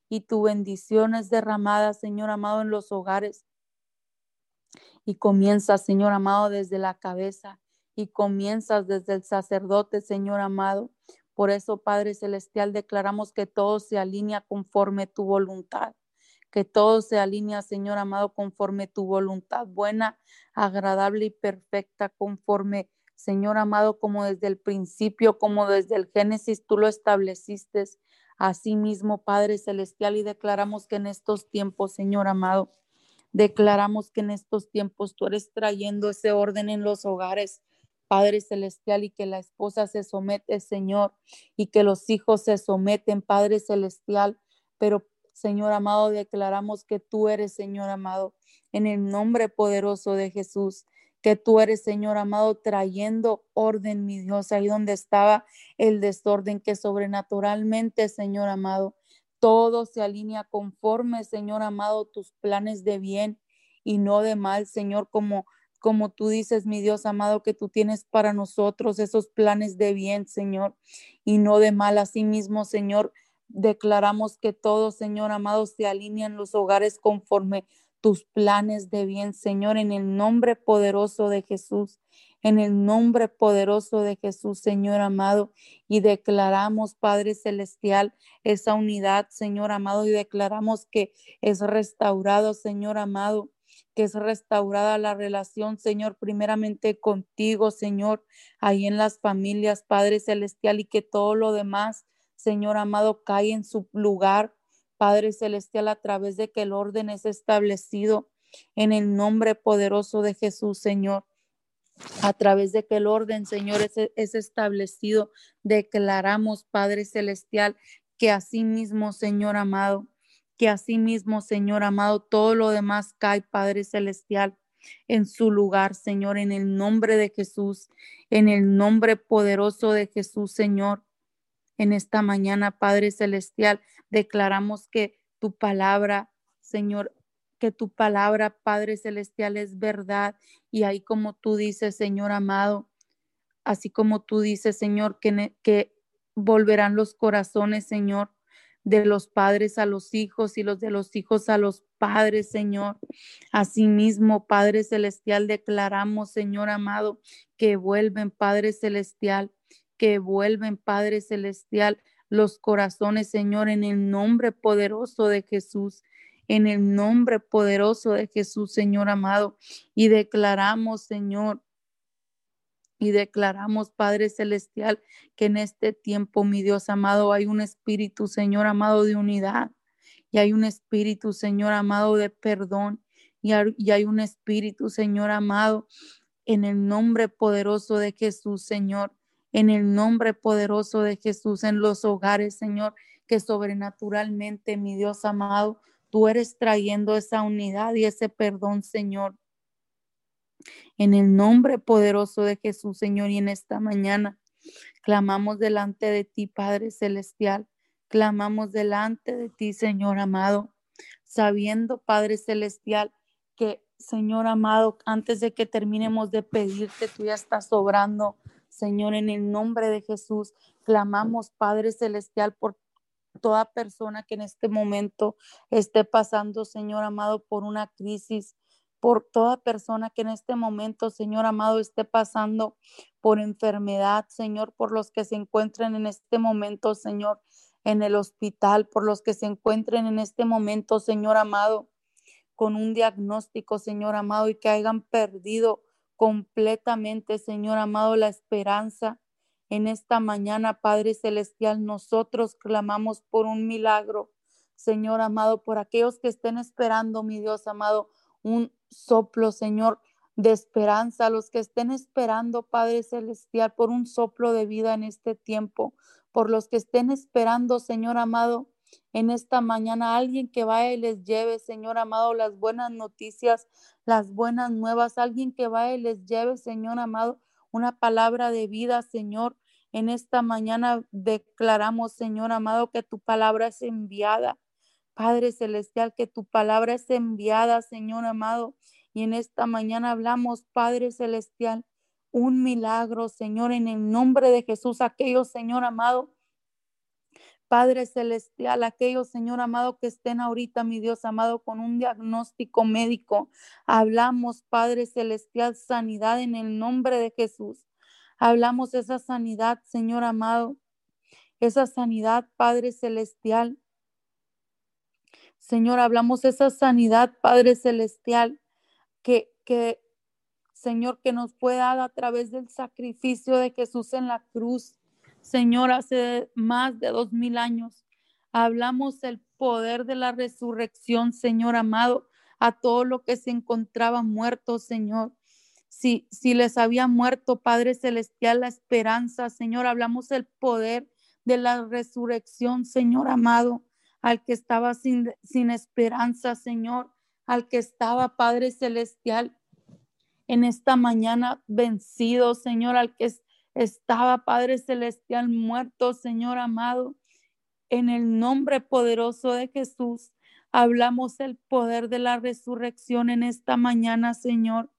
y tu bendición es derramada, Señor amado, en los hogares. Y comienza, Señor amado, desde la cabeza y comienzas desde el sacerdote, Señor amado. Por eso, Padre Celestial, declaramos que todo se alinea conforme tu voluntad, que todo se alinea, Señor amado, conforme tu voluntad buena, agradable y perfecta, conforme Señor amado, como desde el principio, como desde el Génesis, tú lo estableciste. Así mismo, Padre Celestial, y declaramos que en estos tiempos, Señor amado, declaramos que en estos tiempos tú eres trayendo ese orden en los hogares, Padre Celestial, y que la esposa se somete, Señor, y que los hijos se someten, Padre Celestial. Pero, Señor amado, declaramos que tú eres, Señor amado, en el nombre poderoso de Jesús que tú eres, Señor amado, trayendo orden, mi Dios, ahí donde estaba el desorden, que sobrenaturalmente, Señor amado, todo se alinea conforme, Señor amado, tus planes de bien y no de mal, Señor, como como tú dices, mi Dios amado, que tú tienes para nosotros esos planes de bien, Señor, y no de mal. Asimismo, Señor, declaramos que todo, Señor amado, se alinea en los hogares conforme tus planes de bien, Señor, en el nombre poderoso de Jesús en el nombre poderoso de Jesús, Señor amado, y declaramos, Padre Celestial, esa unidad, Señor amado, y declaramos que es restaurado, Señor amado, que es restaurada la relación, Señor, primeramente contigo, Señor, ahí en las familias, Padre Celestial, y que todo lo demás, Señor amado, cae en su lugar, Padre Celestial, a través de que el orden es establecido en el nombre poderoso de Jesús, Señor. A través de que el orden, Señor, es, establecido, declaramos, Padre Celestial, que así mismo, Señor amado, que así mismo, Señor amado, todo lo demás cae, Padre Celestial, en su lugar, Señor, en el nombre de Jesús, en el nombre poderoso de Jesús, Señor. En esta mañana, Padre Celestial, declaramos que tu palabra, Señor, que tu palabra, Padre Celestial, es verdad. Y ahí como tú dices, Señor amado, así como tú dices, Señor, que, que volverán los corazones, Señor, de los padres a los hijos y los de los hijos a los padres, Señor. Asimismo, Padre Celestial, declaramos, Señor amado, que vuelven, Padre Celestial, que vuelven, Padre Celestial, los corazones, Señor, en el nombre poderoso de Jesús en el nombre poderoso de Jesús, Señor amado. Y declaramos, Señor, y declaramos, Padre Celestial, que en este tiempo, mi Dios amado, hay un espíritu, Señor amado, de unidad. Y hay un espíritu, Señor amado, de perdón. Y hay un espíritu, Señor amado, en el nombre poderoso de Jesús, Señor. En el nombre poderoso de Jesús, en los hogares, Señor, que sobrenaturalmente, mi Dios amado, Tú eres trayendo esa unidad y ese perdón, Señor. En el nombre poderoso de Jesús, Señor, y en esta mañana clamamos delante de ti, Padre Celestial. Clamamos delante de ti, Señor amado, sabiendo, Padre Celestial, que, Señor amado, antes de que terminemos de pedirte, tú ya estás sobrando, Señor, en el nombre de Jesús. Clamamos, Padre Celestial, por toda persona que en este momento esté pasando, Señor amado, por una crisis, por toda persona que en este momento, Señor amado, esté pasando por enfermedad, Señor, por los que se encuentren en este momento, Señor, en el hospital, por los que se encuentren en este momento, Señor amado, con un diagnóstico, Señor amado, y que hayan perdido completamente, Señor amado, la esperanza, en esta mañana, Padre Celestial, nosotros clamamos por un milagro, Señor amado, por aquellos que estén esperando, mi Dios amado, un soplo, Señor, de esperanza, los que estén esperando, Padre Celestial, por un soplo de vida en este tiempo, por los que estén esperando, Señor amado, en esta mañana, alguien que vaya y les lleve, Señor amado, las buenas noticias, las buenas nuevas, alguien que vaya y les lleve, Señor amado, una palabra de vida, Señor. En esta mañana declaramos, Señor amado, que tu palabra es enviada. Padre Celestial, que tu palabra es enviada, Señor amado. Y en esta mañana hablamos, Padre Celestial, un milagro, Señor, en el nombre de Jesús. Aquellos, Señor amado, Padre Celestial, aquellos, Señor amado, que estén ahorita, mi Dios amado, con un diagnóstico médico. Hablamos, Padre Celestial, sanidad en el nombre de Jesús. Hablamos esa sanidad, Señor amado, esa sanidad, Padre Celestial. Señor, hablamos esa sanidad, Padre Celestial, que, que, Señor, que nos pueda dar a través del sacrificio de Jesús en la cruz. Señor, hace más de dos mil años. Hablamos el poder de la resurrección, Señor amado, a todo lo que se encontraba muerto, Señor si, si les había muerto, Padre Celestial, la esperanza, Señor, hablamos del poder de la resurrección, Señor amado, al que estaba sin, sin esperanza, Señor, al que estaba, Padre Celestial, en esta mañana vencido, Señor, al que estaba, Padre Celestial, muerto, Señor amado. En el nombre poderoso de Jesús, hablamos el poder de la resurrección en esta mañana, Señor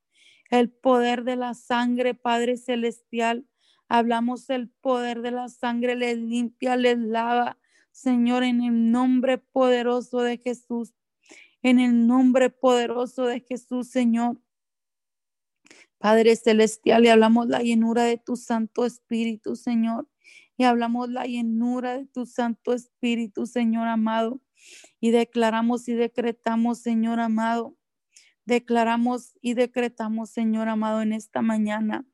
el poder de la sangre, Padre Celestial. Hablamos el poder de la sangre, les limpia, les lava, Señor, en el nombre poderoso de Jesús. en el nombre poderoso de Jesús, Señor. Padre Celestial, y hablamos la llenura de tu Santo Espíritu, Señor. Y hablamos la llenura de tu Santo Espíritu, Señor amado. Y declaramos y decretamos, Señor amado. Declaramos y decretamos, Señor amado, en esta mañana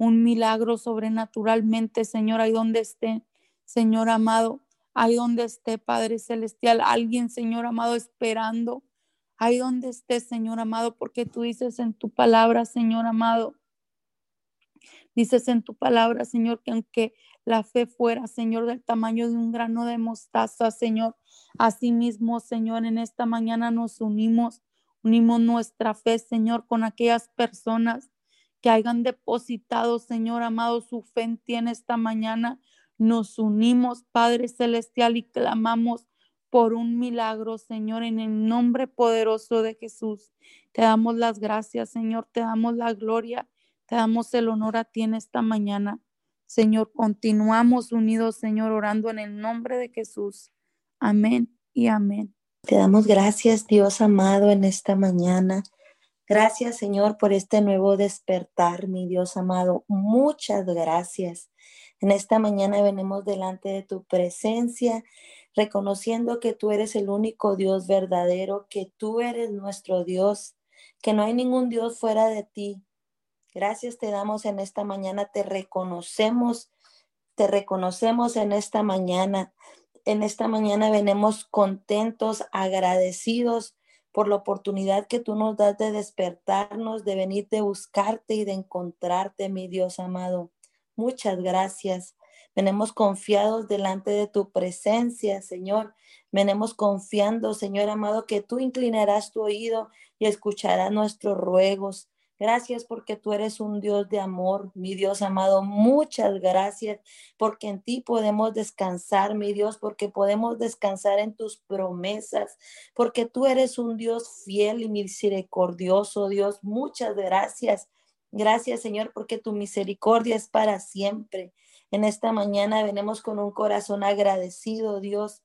un milagro sobrenaturalmente, Señor, ahí donde esté, Señor amado, ahí donde esté, Padre Celestial, alguien, Señor amado, esperando, ahí donde esté, Señor amado, porque tú dices en tu palabra, Señor amado, dices en tu palabra, Señor, que aunque la fe fuera, Señor, del tamaño de un grano de mostaza, Señor, mismo, Señor, en esta mañana nos unimos, unimos nuestra fe, Señor, con aquellas personas que hayan depositado, Señor amado, su fe en ti en esta mañana. Nos unimos, Padre Celestial, y clamamos por un milagro, Señor, en el nombre poderoso de Jesús. Te damos las gracias, Señor, te damos la gloria, te damos el honor a ti en esta mañana. Señor, continuamos unidos, Señor, orando en el nombre de Jesús. Amén y amén. Te damos gracias, Dios amado, en esta mañana. Gracias, Señor, por este nuevo despertar, mi Dios amado. Muchas gracias. En esta mañana venimos delante de tu presencia, reconociendo que tú eres el único Dios verdadero, que tú eres nuestro Dios, que no hay ningún Dios fuera de ti. Gracias te damos en esta mañana, te reconocemos, te reconocemos en esta mañana. En esta mañana venimos contentos, agradecidos por la oportunidad que tú nos das de despertarnos, de venir de buscarte y de encontrarte, mi Dios amado. Muchas gracias. Venemos confiados delante de tu presencia, Señor. Venemos confiando, Señor amado, que tú inclinarás tu oído y escucharás nuestros ruegos. Gracias porque tú eres un Dios de amor, mi Dios amado. Muchas gracias porque en ti podemos descansar, mi Dios, porque podemos descansar en tus promesas, porque tú eres un Dios fiel y misericordioso, Dios. Muchas gracias. Gracias, Señor, porque tu misericordia es para siempre. En esta mañana venimos con un corazón agradecido, Dios.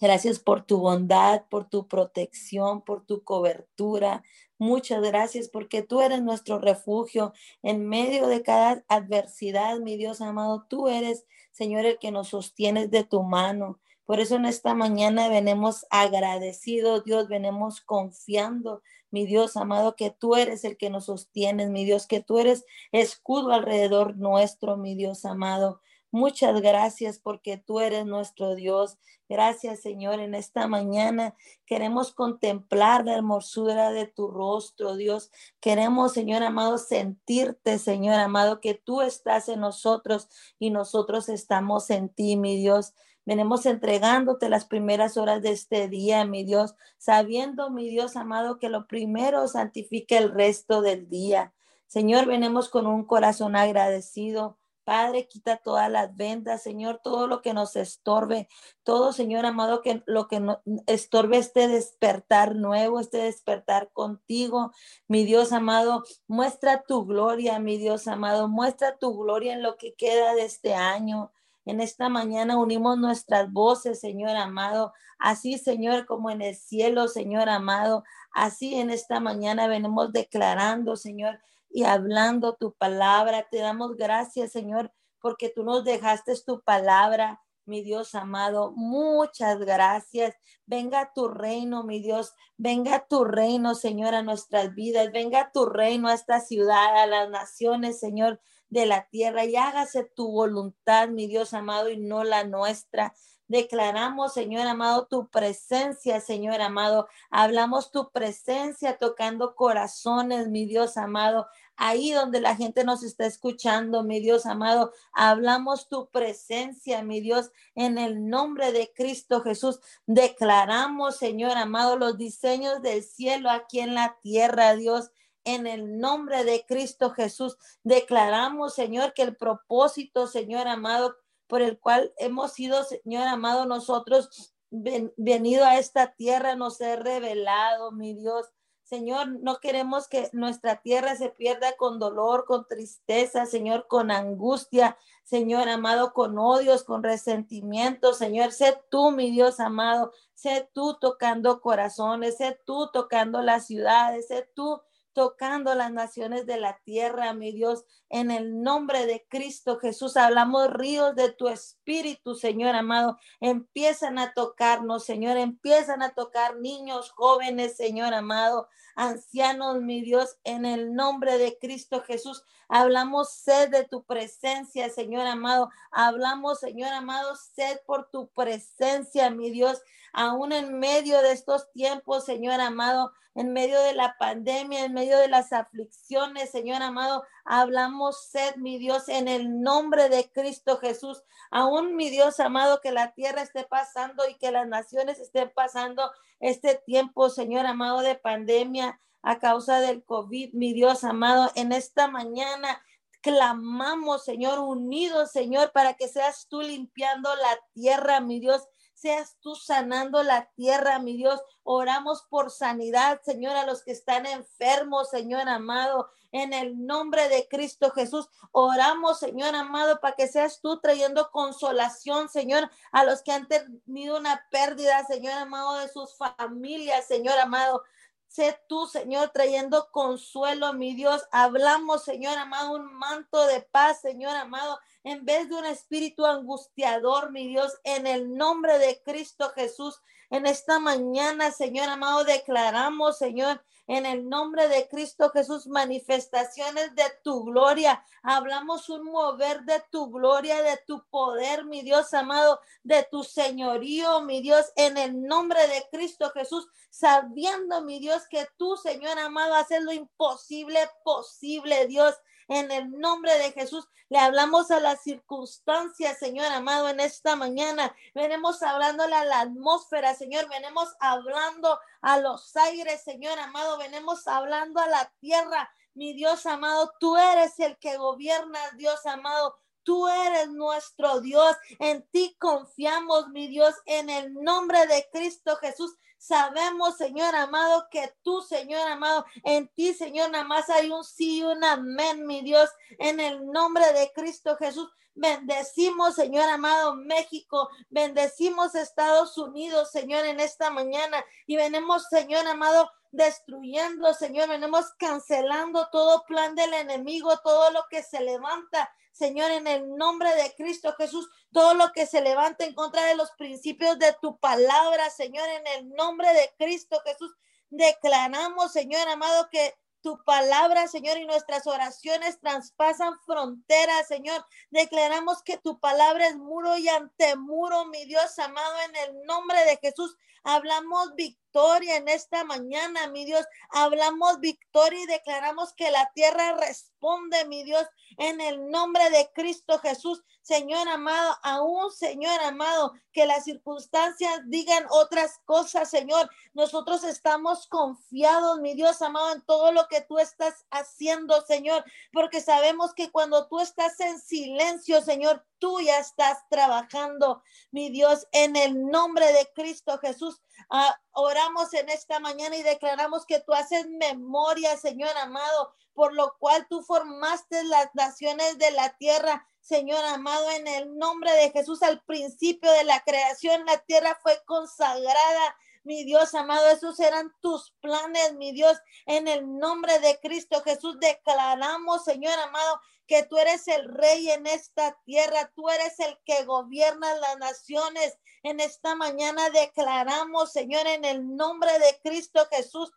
Gracias por tu bondad, por tu protección, por tu cobertura. Muchas gracias porque tú eres nuestro refugio en medio de cada adversidad, mi Dios amado. Tú eres, Señor, el que nos sostiene de tu mano. Por eso en esta mañana venimos agradecidos, Dios, venimos confiando, mi Dios amado, que tú eres el que nos sostiene, mi Dios, que tú eres escudo alrededor nuestro, mi Dios amado. Muchas gracias porque tú eres nuestro Dios. Gracias, Señor. En esta mañana queremos contemplar la hermosura de tu rostro, Dios. Queremos, Señor amado, sentirte, Señor amado, que tú estás en nosotros y nosotros estamos en ti, mi Dios. Venimos entregándote las primeras horas de este día, mi Dios, sabiendo, mi Dios amado, que lo primero santifica el resto del día. Señor, venimos con un corazón agradecido Padre, quita todas las vendas, Señor, todo lo que nos estorbe, todo, Señor amado, que lo que nos estorbe este despertar nuevo, este despertar contigo, mi Dios amado, muestra tu gloria, mi Dios amado, muestra tu gloria en lo que queda de este año. En esta mañana unimos nuestras voces, Señor amado, así, Señor, como en el cielo, Señor amado, así en esta mañana venimos declarando, Señor, y hablando tu palabra. Te damos gracias, Señor, porque tú nos dejaste tu palabra, mi Dios amado. Muchas gracias. Venga tu reino, mi Dios. Venga tu reino, Señor, a nuestras vidas. Venga tu reino a esta ciudad, a las naciones, Señor, de la tierra. Y hágase tu voluntad, mi Dios amado, y no la nuestra. Declaramos, Señor amado, tu presencia, Señor amado. Hablamos tu presencia tocando corazones, mi Dios amado. Ahí donde la gente nos está escuchando, mi Dios amado, hablamos tu presencia, mi Dios, en el nombre de Cristo Jesús. Declaramos, Señor amado, los diseños del cielo aquí en la tierra, Dios en el nombre de Cristo Jesús. Declaramos, Señor, que el propósito, Señor amado, por el cual hemos sido, Señor amado, nosotros venido a esta tierra, nos he revelado, mi Dios. Señor, no queremos que nuestra tierra se pierda con dolor, con tristeza, Señor, con angustia, Señor amado, con odios, con resentimiento, Señor. Sé tú, mi Dios amado, sé tú tocando corazones, sé tú tocando las ciudades, sé tú tocando las naciones de la tierra, mi Dios, en el nombre de Cristo Jesús. Hablamos ríos de tu espíritu, Señor amado. Empiezan a tocarnos, Señor, empiezan a tocar niños, jóvenes, Señor amado, ancianos, mi Dios, en el nombre de Cristo Jesús. Hablamos sed de tu presencia, Señor amado. Hablamos, Señor amado, sed por tu presencia, mi Dios, aún en medio de estos tiempos, Señor amado en medio de la pandemia, en medio de las aflicciones, Señor amado, hablamos sed, mi Dios, en el nombre de Cristo Jesús. Aún, mi Dios amado, que la tierra esté pasando y que las naciones estén pasando este tiempo, Señor amado, de pandemia a causa del COVID, mi Dios amado, en esta mañana clamamos, Señor, unidos, Señor, para que seas tú limpiando la tierra, mi Dios, seas tú sanando la tierra, mi Dios. Oramos por sanidad, Señor, a los que están enfermos, Señor amado. En el nombre de Cristo Jesús, oramos, Señor amado, para que seas tú trayendo consolación, Señor, a los que han tenido una pérdida, Señor amado, de sus familias, Señor amado. Sé tú, Señor, trayendo consuelo, mi Dios. Hablamos, Señor amado, un manto de paz, Señor amado, en vez de un espíritu angustiador, mi Dios, en el nombre de Cristo Jesús. En esta mañana, Señor amado, declaramos, Señor, en el nombre de Cristo Jesús, manifestaciones de tu gloria. Hablamos un mover de tu gloria, de tu poder, mi Dios amado, de tu señorío, mi Dios, en el nombre de Cristo Jesús, sabiendo, mi Dios, que tú, Señor amado, haces lo imposible posible, Dios. En el nombre de Jesús, le hablamos a las circunstancias, Señor amado, en esta mañana. Venimos hablándole a la atmósfera, Señor. Venimos hablando a los aires, Señor amado. Venimos hablando a la tierra. Mi Dios amado, tú eres el que gobiernas, Dios amado. Tú eres nuestro Dios. En ti confiamos, mi Dios, en el nombre de Cristo Jesús. Sabemos, Señor amado, que tú, Señor amado, en ti, Señor, nada más hay un sí y un amén, mi Dios, en el nombre de Cristo Jesús. Bendecimos, Señor amado, México. Bendecimos Estados Unidos, Señor, en esta mañana. Y venimos, Señor amado, destruyendo, Señor. Venimos cancelando todo plan del enemigo, todo lo que se levanta, Señor, en el nombre de Cristo Jesús, todo lo que se levanta en contra de los principios de tu palabra, Señor, en el nombre de Cristo Jesús, declaramos, Señor amado, que tu palabra, Señor, y nuestras oraciones traspasan fronteras, Señor. Declaramos que tu palabra es muro y antemuro, mi Dios amado, en el nombre de Jesús. Hablamos victoria en esta mañana, mi Dios. Hablamos victoria y declaramos que la tierra responde, mi Dios, en el nombre de Cristo Jesús. Señor amado, aún Señor amado, que las circunstancias digan otras cosas, Señor. Nosotros estamos confiados, mi Dios amado, en todo lo que tú estás haciendo, Señor, porque sabemos que cuando tú estás en silencio, Señor, tú ya estás trabajando, mi Dios, en el nombre de Cristo Jesús. Ah, oramos en esta mañana y declaramos que tú haces memoria, Señor amado, por lo cual tú formaste las naciones de la tierra. Señor amado, en el nombre de Jesús, al principio de la creación, la tierra fue consagrada mi Dios amado, esos eran tus planes, mi Dios. En el nombre de Cristo Jesús declaramos, Señor amado, que tú eres el rey en esta tierra, tú eres el que gobierna las naciones. En esta mañana declaramos, Señor, en el nombre de Cristo Jesús,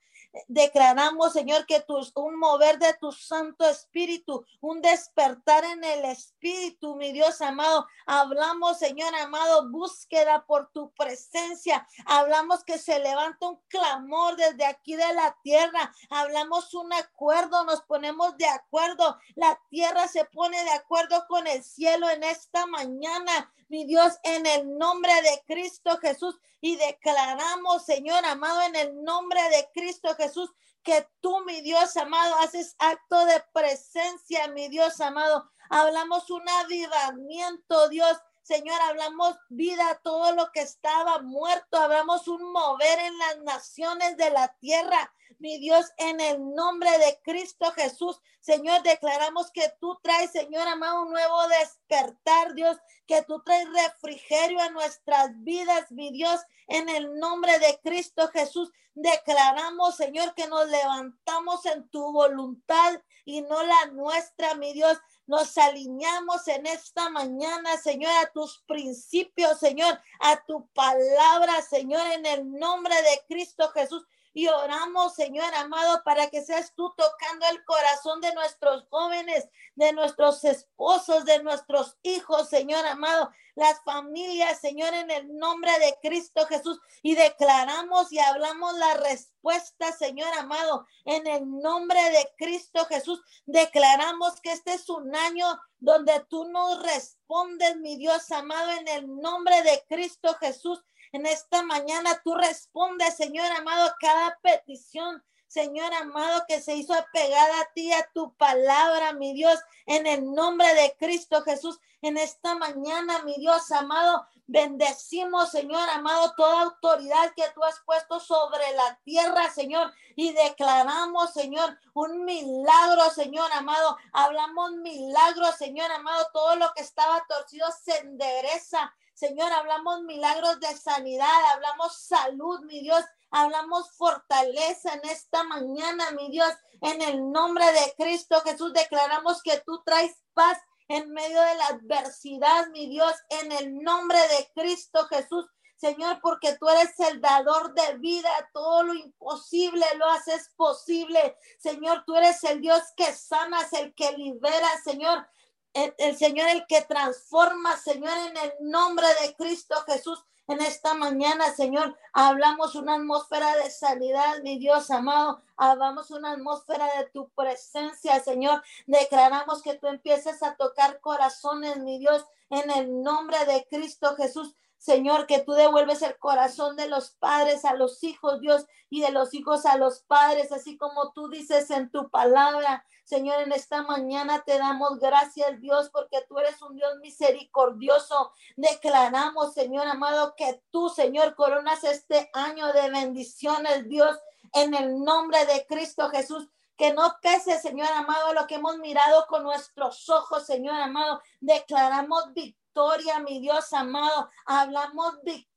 Declaramos, Señor, que tu, un mover de tu Santo Espíritu, un despertar en el Espíritu, mi Dios amado. Hablamos, Señor amado, búsqueda por tu presencia. Hablamos que se levanta un clamor desde aquí de la tierra. Hablamos un acuerdo, nos ponemos de acuerdo. La tierra se pone de acuerdo con el cielo en esta mañana mi Dios, en el nombre de Cristo Jesús. Y declaramos, Señor amado, en el nombre de Cristo Jesús, que tú, mi Dios amado, haces acto de presencia, mi Dios amado. Hablamos un avivamiento, Dios, Señor, hablamos vida, todo lo que estaba muerto, hablamos un mover en las naciones de la tierra. Mi Dios, en el nombre de Cristo Jesús, Señor, declaramos que tú traes, Señor amado, un nuevo despertar, Dios, que tú traes refrigerio a nuestras vidas, mi Dios, en el nombre de Cristo Jesús. Declaramos, Señor, que nos levantamos en tu voluntad y no la nuestra, mi Dios. Nos alineamos en esta mañana, Señor, a tus principios, Señor, a tu palabra, Señor, en el nombre de Cristo Jesús. Y oramos, Señor amado, para que seas tú tocando el corazón de nuestros jóvenes, de nuestros esposos, de nuestros hijos, Señor amado, las familias, Señor, en el nombre de Cristo Jesús. Y declaramos y hablamos la respuesta, Señor amado, en el nombre de Cristo Jesús. Declaramos que este es un año donde tú nos respondes, mi Dios amado, en el nombre de Cristo Jesús. En esta mañana tú respondes, Señor amado, a cada petición. Señor amado, que se hizo apegada a ti, a tu palabra, mi Dios, en el nombre de Cristo Jesús. En esta mañana, mi Dios amado, bendecimos, Señor amado, toda autoridad que tú has puesto sobre la tierra, Señor, y declaramos, Señor, un milagro, Señor amado. Hablamos milagro, Señor amado, todo lo que estaba torcido se endereza Señor, hablamos milagros de sanidad, hablamos salud, mi Dios, hablamos fortaleza en esta mañana, mi Dios. En el nombre de Cristo Jesús declaramos que tú traes paz en medio de la adversidad, mi Dios, en el nombre de Cristo Jesús. Señor, porque tú eres el dador de vida, todo lo imposible lo haces posible. Señor, tú eres el Dios que sanas, el que libera, Señor el, Señor, el que transforma, Señor, en el nombre de Cristo Jesús. En esta mañana, Señor, hablamos una atmósfera de sanidad, mi Dios amado. Hablamos una atmósfera de tu presencia, Señor. Declaramos que tú empieces a tocar corazones, mi Dios, en el nombre de Cristo Jesús. Señor, que tú devuelves el corazón de los padres a los hijos, Dios, y de los hijos a los padres, así como tú dices en tu palabra. Señor, en esta mañana te damos gracias, Dios, porque tú eres un Dios misericordioso. Declaramos, Señor amado, que tú, Señor, coronas este año de bendiciones, Dios, en el nombre de Cristo Jesús que no pese, Señor amado, lo que hemos mirado con nuestros ojos, Señor amado. Declaramos victoria, mi Dios amado. Hablamos victoria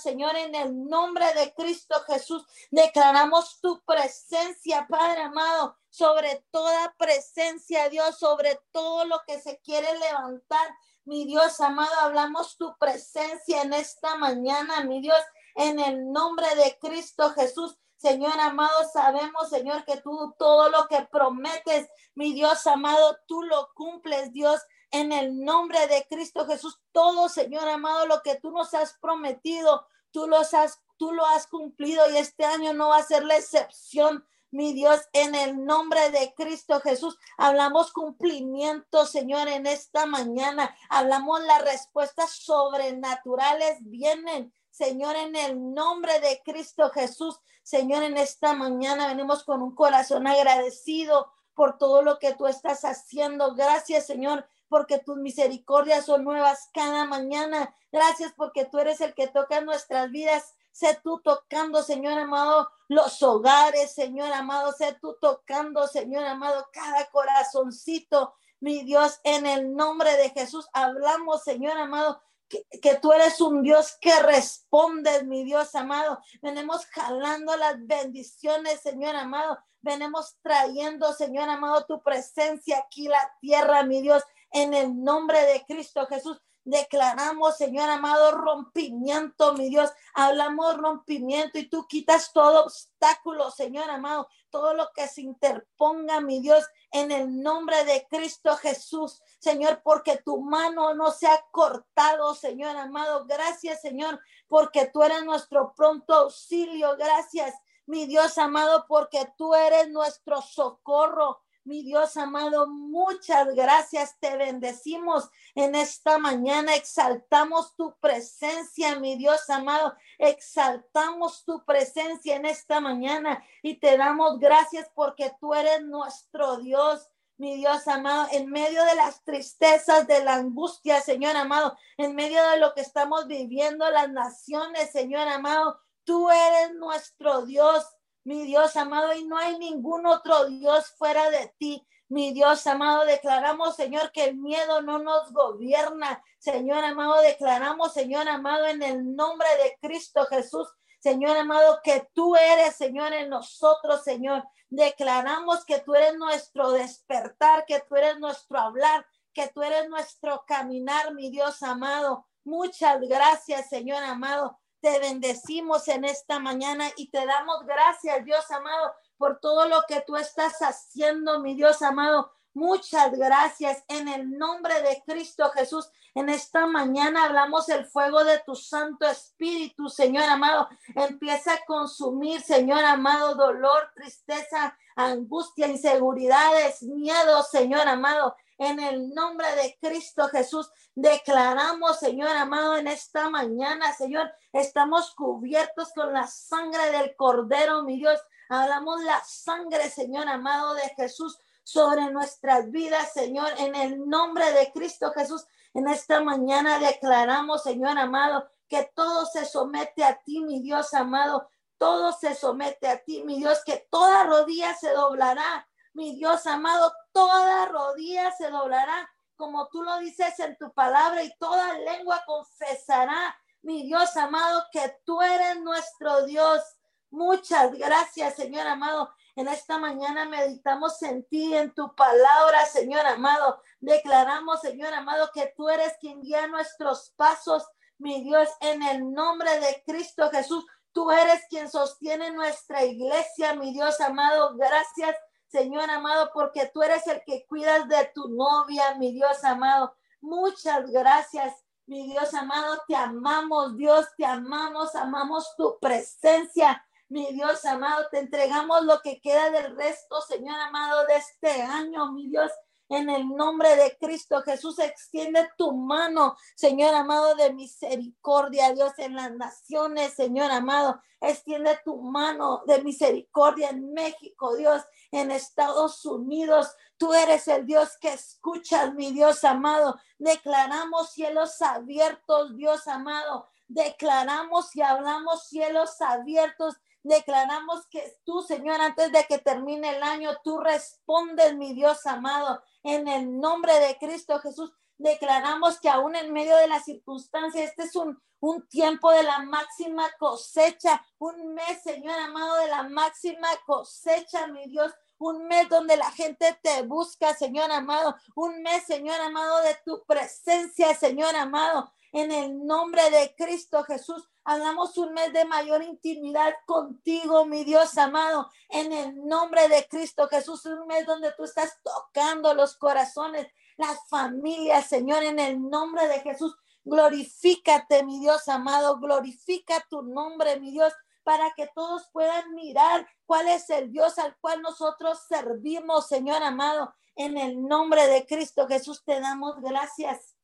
Señor, en el nombre de Cristo Jesús. Declaramos tu presencia, Padre amado, sobre toda presencia, Dios, sobre todo lo que se quiere levantar. Mi Dios amado, hablamos tu presencia en esta mañana, mi Dios, en el nombre de Cristo Jesús. Señor amado, sabemos, Señor, que tú todo lo que prometes, mi Dios amado, tú lo cumples, Dios en el nombre de Cristo Jesús. Todo, Señor amado, lo que tú nos has prometido, tú, has, tú lo has cumplido y este año no va a ser la excepción. Mi Dios, en el nombre de Cristo Jesús, hablamos cumplimiento, Señor, en esta mañana. Hablamos las respuestas sobrenaturales vienen, Señor, en el nombre de Cristo Jesús. Señor, en esta mañana venimos con un corazón agradecido por todo lo que tú estás haciendo. Gracias, Señor, porque tus misericordias son nuevas cada mañana. Gracias porque tú eres el que toca nuestras vidas. Sé tú tocando, Señor amado, los hogares, Señor amado. Sé tú tocando, Señor amado, cada corazoncito. Mi Dios, en el nombre de Jesús, hablamos, Señor amado, que, tú eres un Dios que responde, mi Dios amado. Venimos jalando las bendiciones, Señor amado. Venimos trayendo, Señor amado, tu presencia aquí, la tierra, mi Dios en el nombre de Cristo Jesús. Declaramos, Señor amado, rompimiento, mi Dios. Hablamos rompimiento y tú quitas todo obstáculo, Señor amado, todo lo que se interponga, mi Dios, en el nombre de Cristo Jesús, Señor, porque tu mano no se ha cortado, Señor amado. Gracias, Señor, porque tú eres nuestro pronto auxilio. Gracias, mi Dios amado, porque tú eres nuestro socorro. Mi Dios amado, muchas gracias. Te bendecimos en esta mañana. Exaltamos tu presencia, mi Dios amado. Exaltamos tu presencia en esta mañana y te damos gracias porque tú eres nuestro Dios. mi Dios amado, en medio de las tristezas, de la angustia, Señor amado, en medio de lo que estamos viviendo las naciones, Señor amado, tú eres nuestro Dios, mi Dios amado, y no hay ningún otro Dios fuera de ti. Mi Dios amado, declaramos, Señor, que el miedo no nos gobierna. Señor amado, declaramos, Señor amado, en el nombre de Cristo Jesús, Señor amado, que tú eres, Señor, en nosotros, Señor. Declaramos que tú eres nuestro despertar, que tú eres nuestro hablar, que tú eres nuestro caminar, mi Dios amado. Muchas gracias, Señor amado. Te bendecimos en esta mañana y te damos gracias, Dios amado, por todo lo que tú estás haciendo, mi Dios amado. Muchas gracias en el nombre de Cristo Jesús. En esta mañana hablamos el fuego de tu Santo Espíritu, Señor amado. Empieza a consumir, Señor amado, dolor, tristeza, angustia, inseguridades, miedo, Señor amado. En el nombre de Cristo Jesús, declaramos, Señor amado, en esta mañana, Señor, estamos cubiertos con la sangre del Cordero, mi Dios. Hablamos la sangre, Señor amado, de Jesús sobre nuestras vidas, Señor, en el nombre de Cristo Jesús. En esta mañana declaramos, Señor amado, que todo se somete a ti, mi Dios amado. Todo se somete a ti, mi Dios, que toda rodilla se doblará. Mi Dios amado, toda rodilla se doblará, como tú lo dices en tu palabra, y toda lengua confesará, mi Dios amado, que tú eres nuestro Dios. Muchas gracias, Señor amado. En esta mañana meditamos en ti, en tu palabra, Señor amado. Declaramos, Señor amado, que tú eres quien guía nuestros pasos, mi Dios, en el nombre de Cristo Jesús. Tú eres quien sostiene nuestra iglesia, mi Dios amado. Gracias, Señor amado, porque tú eres el que cuidas de tu novia, mi Dios amado. Muchas gracias, mi Dios amado. Te amamos, Dios, te amamos, amamos tu presencia. Mi Dios amado, te entregamos lo que queda del resto, Señor amado, de este año, mi Dios. En el nombre de Cristo Jesús, extiende tu mano, Señor amado, de misericordia, Dios, en las naciones, Señor amado. Extiende tu mano de misericordia en México, Dios, en Estados Unidos. Tú eres el Dios que escuchas, mi Dios amado. Declaramos cielos abiertos, Dios amado. Declaramos y hablamos cielos abiertos Declaramos que tú, Señor, antes de que termine el año, tú respondes, mi Dios amado, en el nombre de Cristo Jesús. Declaramos que aún en medio de las circunstancias, este es un, un tiempo de la máxima cosecha, un mes, Señor amado, de la máxima cosecha, mi Dios, un mes donde la gente te busca, Señor amado, un mes, Señor amado, de tu presencia, Señor amado, en el nombre de Cristo Jesús. Hagamos un mes de mayor intimidad contigo, mi Dios amado, en el nombre de Cristo Jesús. Un mes donde tú estás tocando los corazones, las familias, Señor, en el nombre de Jesús. Glorifícate, mi Dios amado, glorifica tu nombre, mi Dios, para que todos puedan mirar cuál es el Dios al cual nosotros servimos, Señor amado. En el nombre de Cristo Jesús te damos gracias.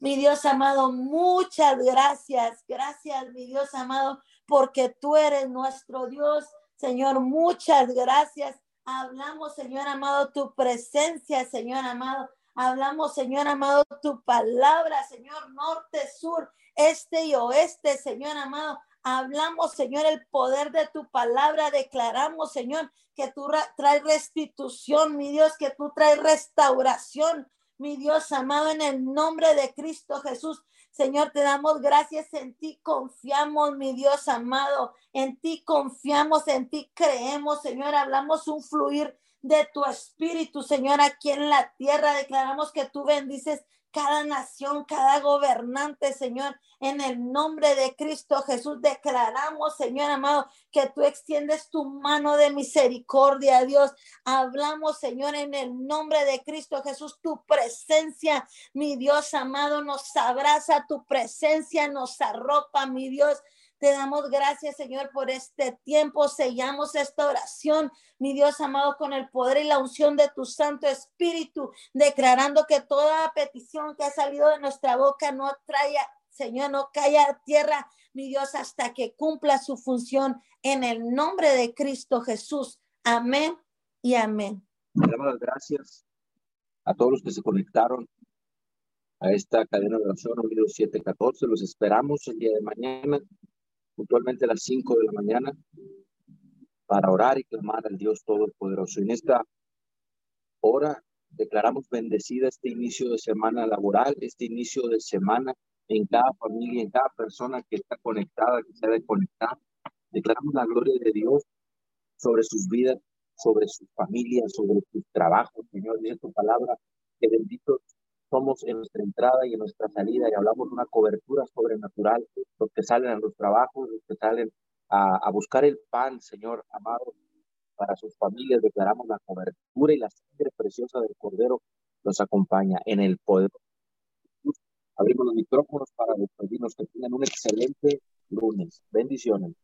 Mi Dios amado, muchas gracias. Gracias, mi Dios amado, porque tú eres nuestro Dios. Señor, muchas gracias. Hablamos, Señor amado, tu presencia, Señor amado. Hablamos, Señor amado, tu palabra, Señor, norte, sur, este y oeste, Señor amado. Hablamos, Señor, el poder de tu palabra. Declaramos, Señor, que tú traes restitución, mi Dios, que tú traes restauración, mi Dios amado, en el nombre de Cristo Jesús. Señor, te damos gracias, en ti confiamos, mi Dios amado, en ti confiamos, en ti creemos, Señor, hablamos un fluir de tu espíritu, Señor, aquí en la tierra, declaramos que tú bendices cada nación, cada gobernante, Señor. En el nombre de Cristo Jesús declaramos, Señor amado, que tú extiendes tu mano de misericordia, Dios. Hablamos, Señor, en el nombre de Cristo Jesús, tu presencia, mi Dios amado, nos abraza, tu presencia nos arropa, mi Dios. Te damos gracias, Señor, por este tiempo. Sellamos esta oración, mi Dios amado, con el poder y la unción de tu Santo Espíritu, declarando que toda petición que ha salido de nuestra boca no traiga, Señor, no caiga a tierra, mi Dios, hasta que cumpla su función en el nombre de Cristo Jesús. Amén y amén. Damos las gracias a todos los que se conectaron a esta cadena de oración Unidos 714. Los esperamos el día de mañana, puntualmente a las 5 de la mañana, para orar y clamar al Dios Todopoderoso. En esta hora declaramos bendecida este inicio de semana laboral, este inicio de semana en cada familia, en cada persona que está conectada, que se ha de. Declaramos la gloria de Dios sobre sus vidas, sobre sus familias, sobre sus trabajos, Señor, dice tu palabra, que benditos somos en nuestra entrada y en nuestra salida y hablamos de una cobertura sobrenatural, los que salen a los trabajos, los que salen a, buscar el pan, Señor amado, para sus familias, declaramos la cobertura y la sangre preciosa del Cordero los acompaña en el poder. Abrimos los micrófonos para los vecinos que tengan un excelente lunes. Bendiciones.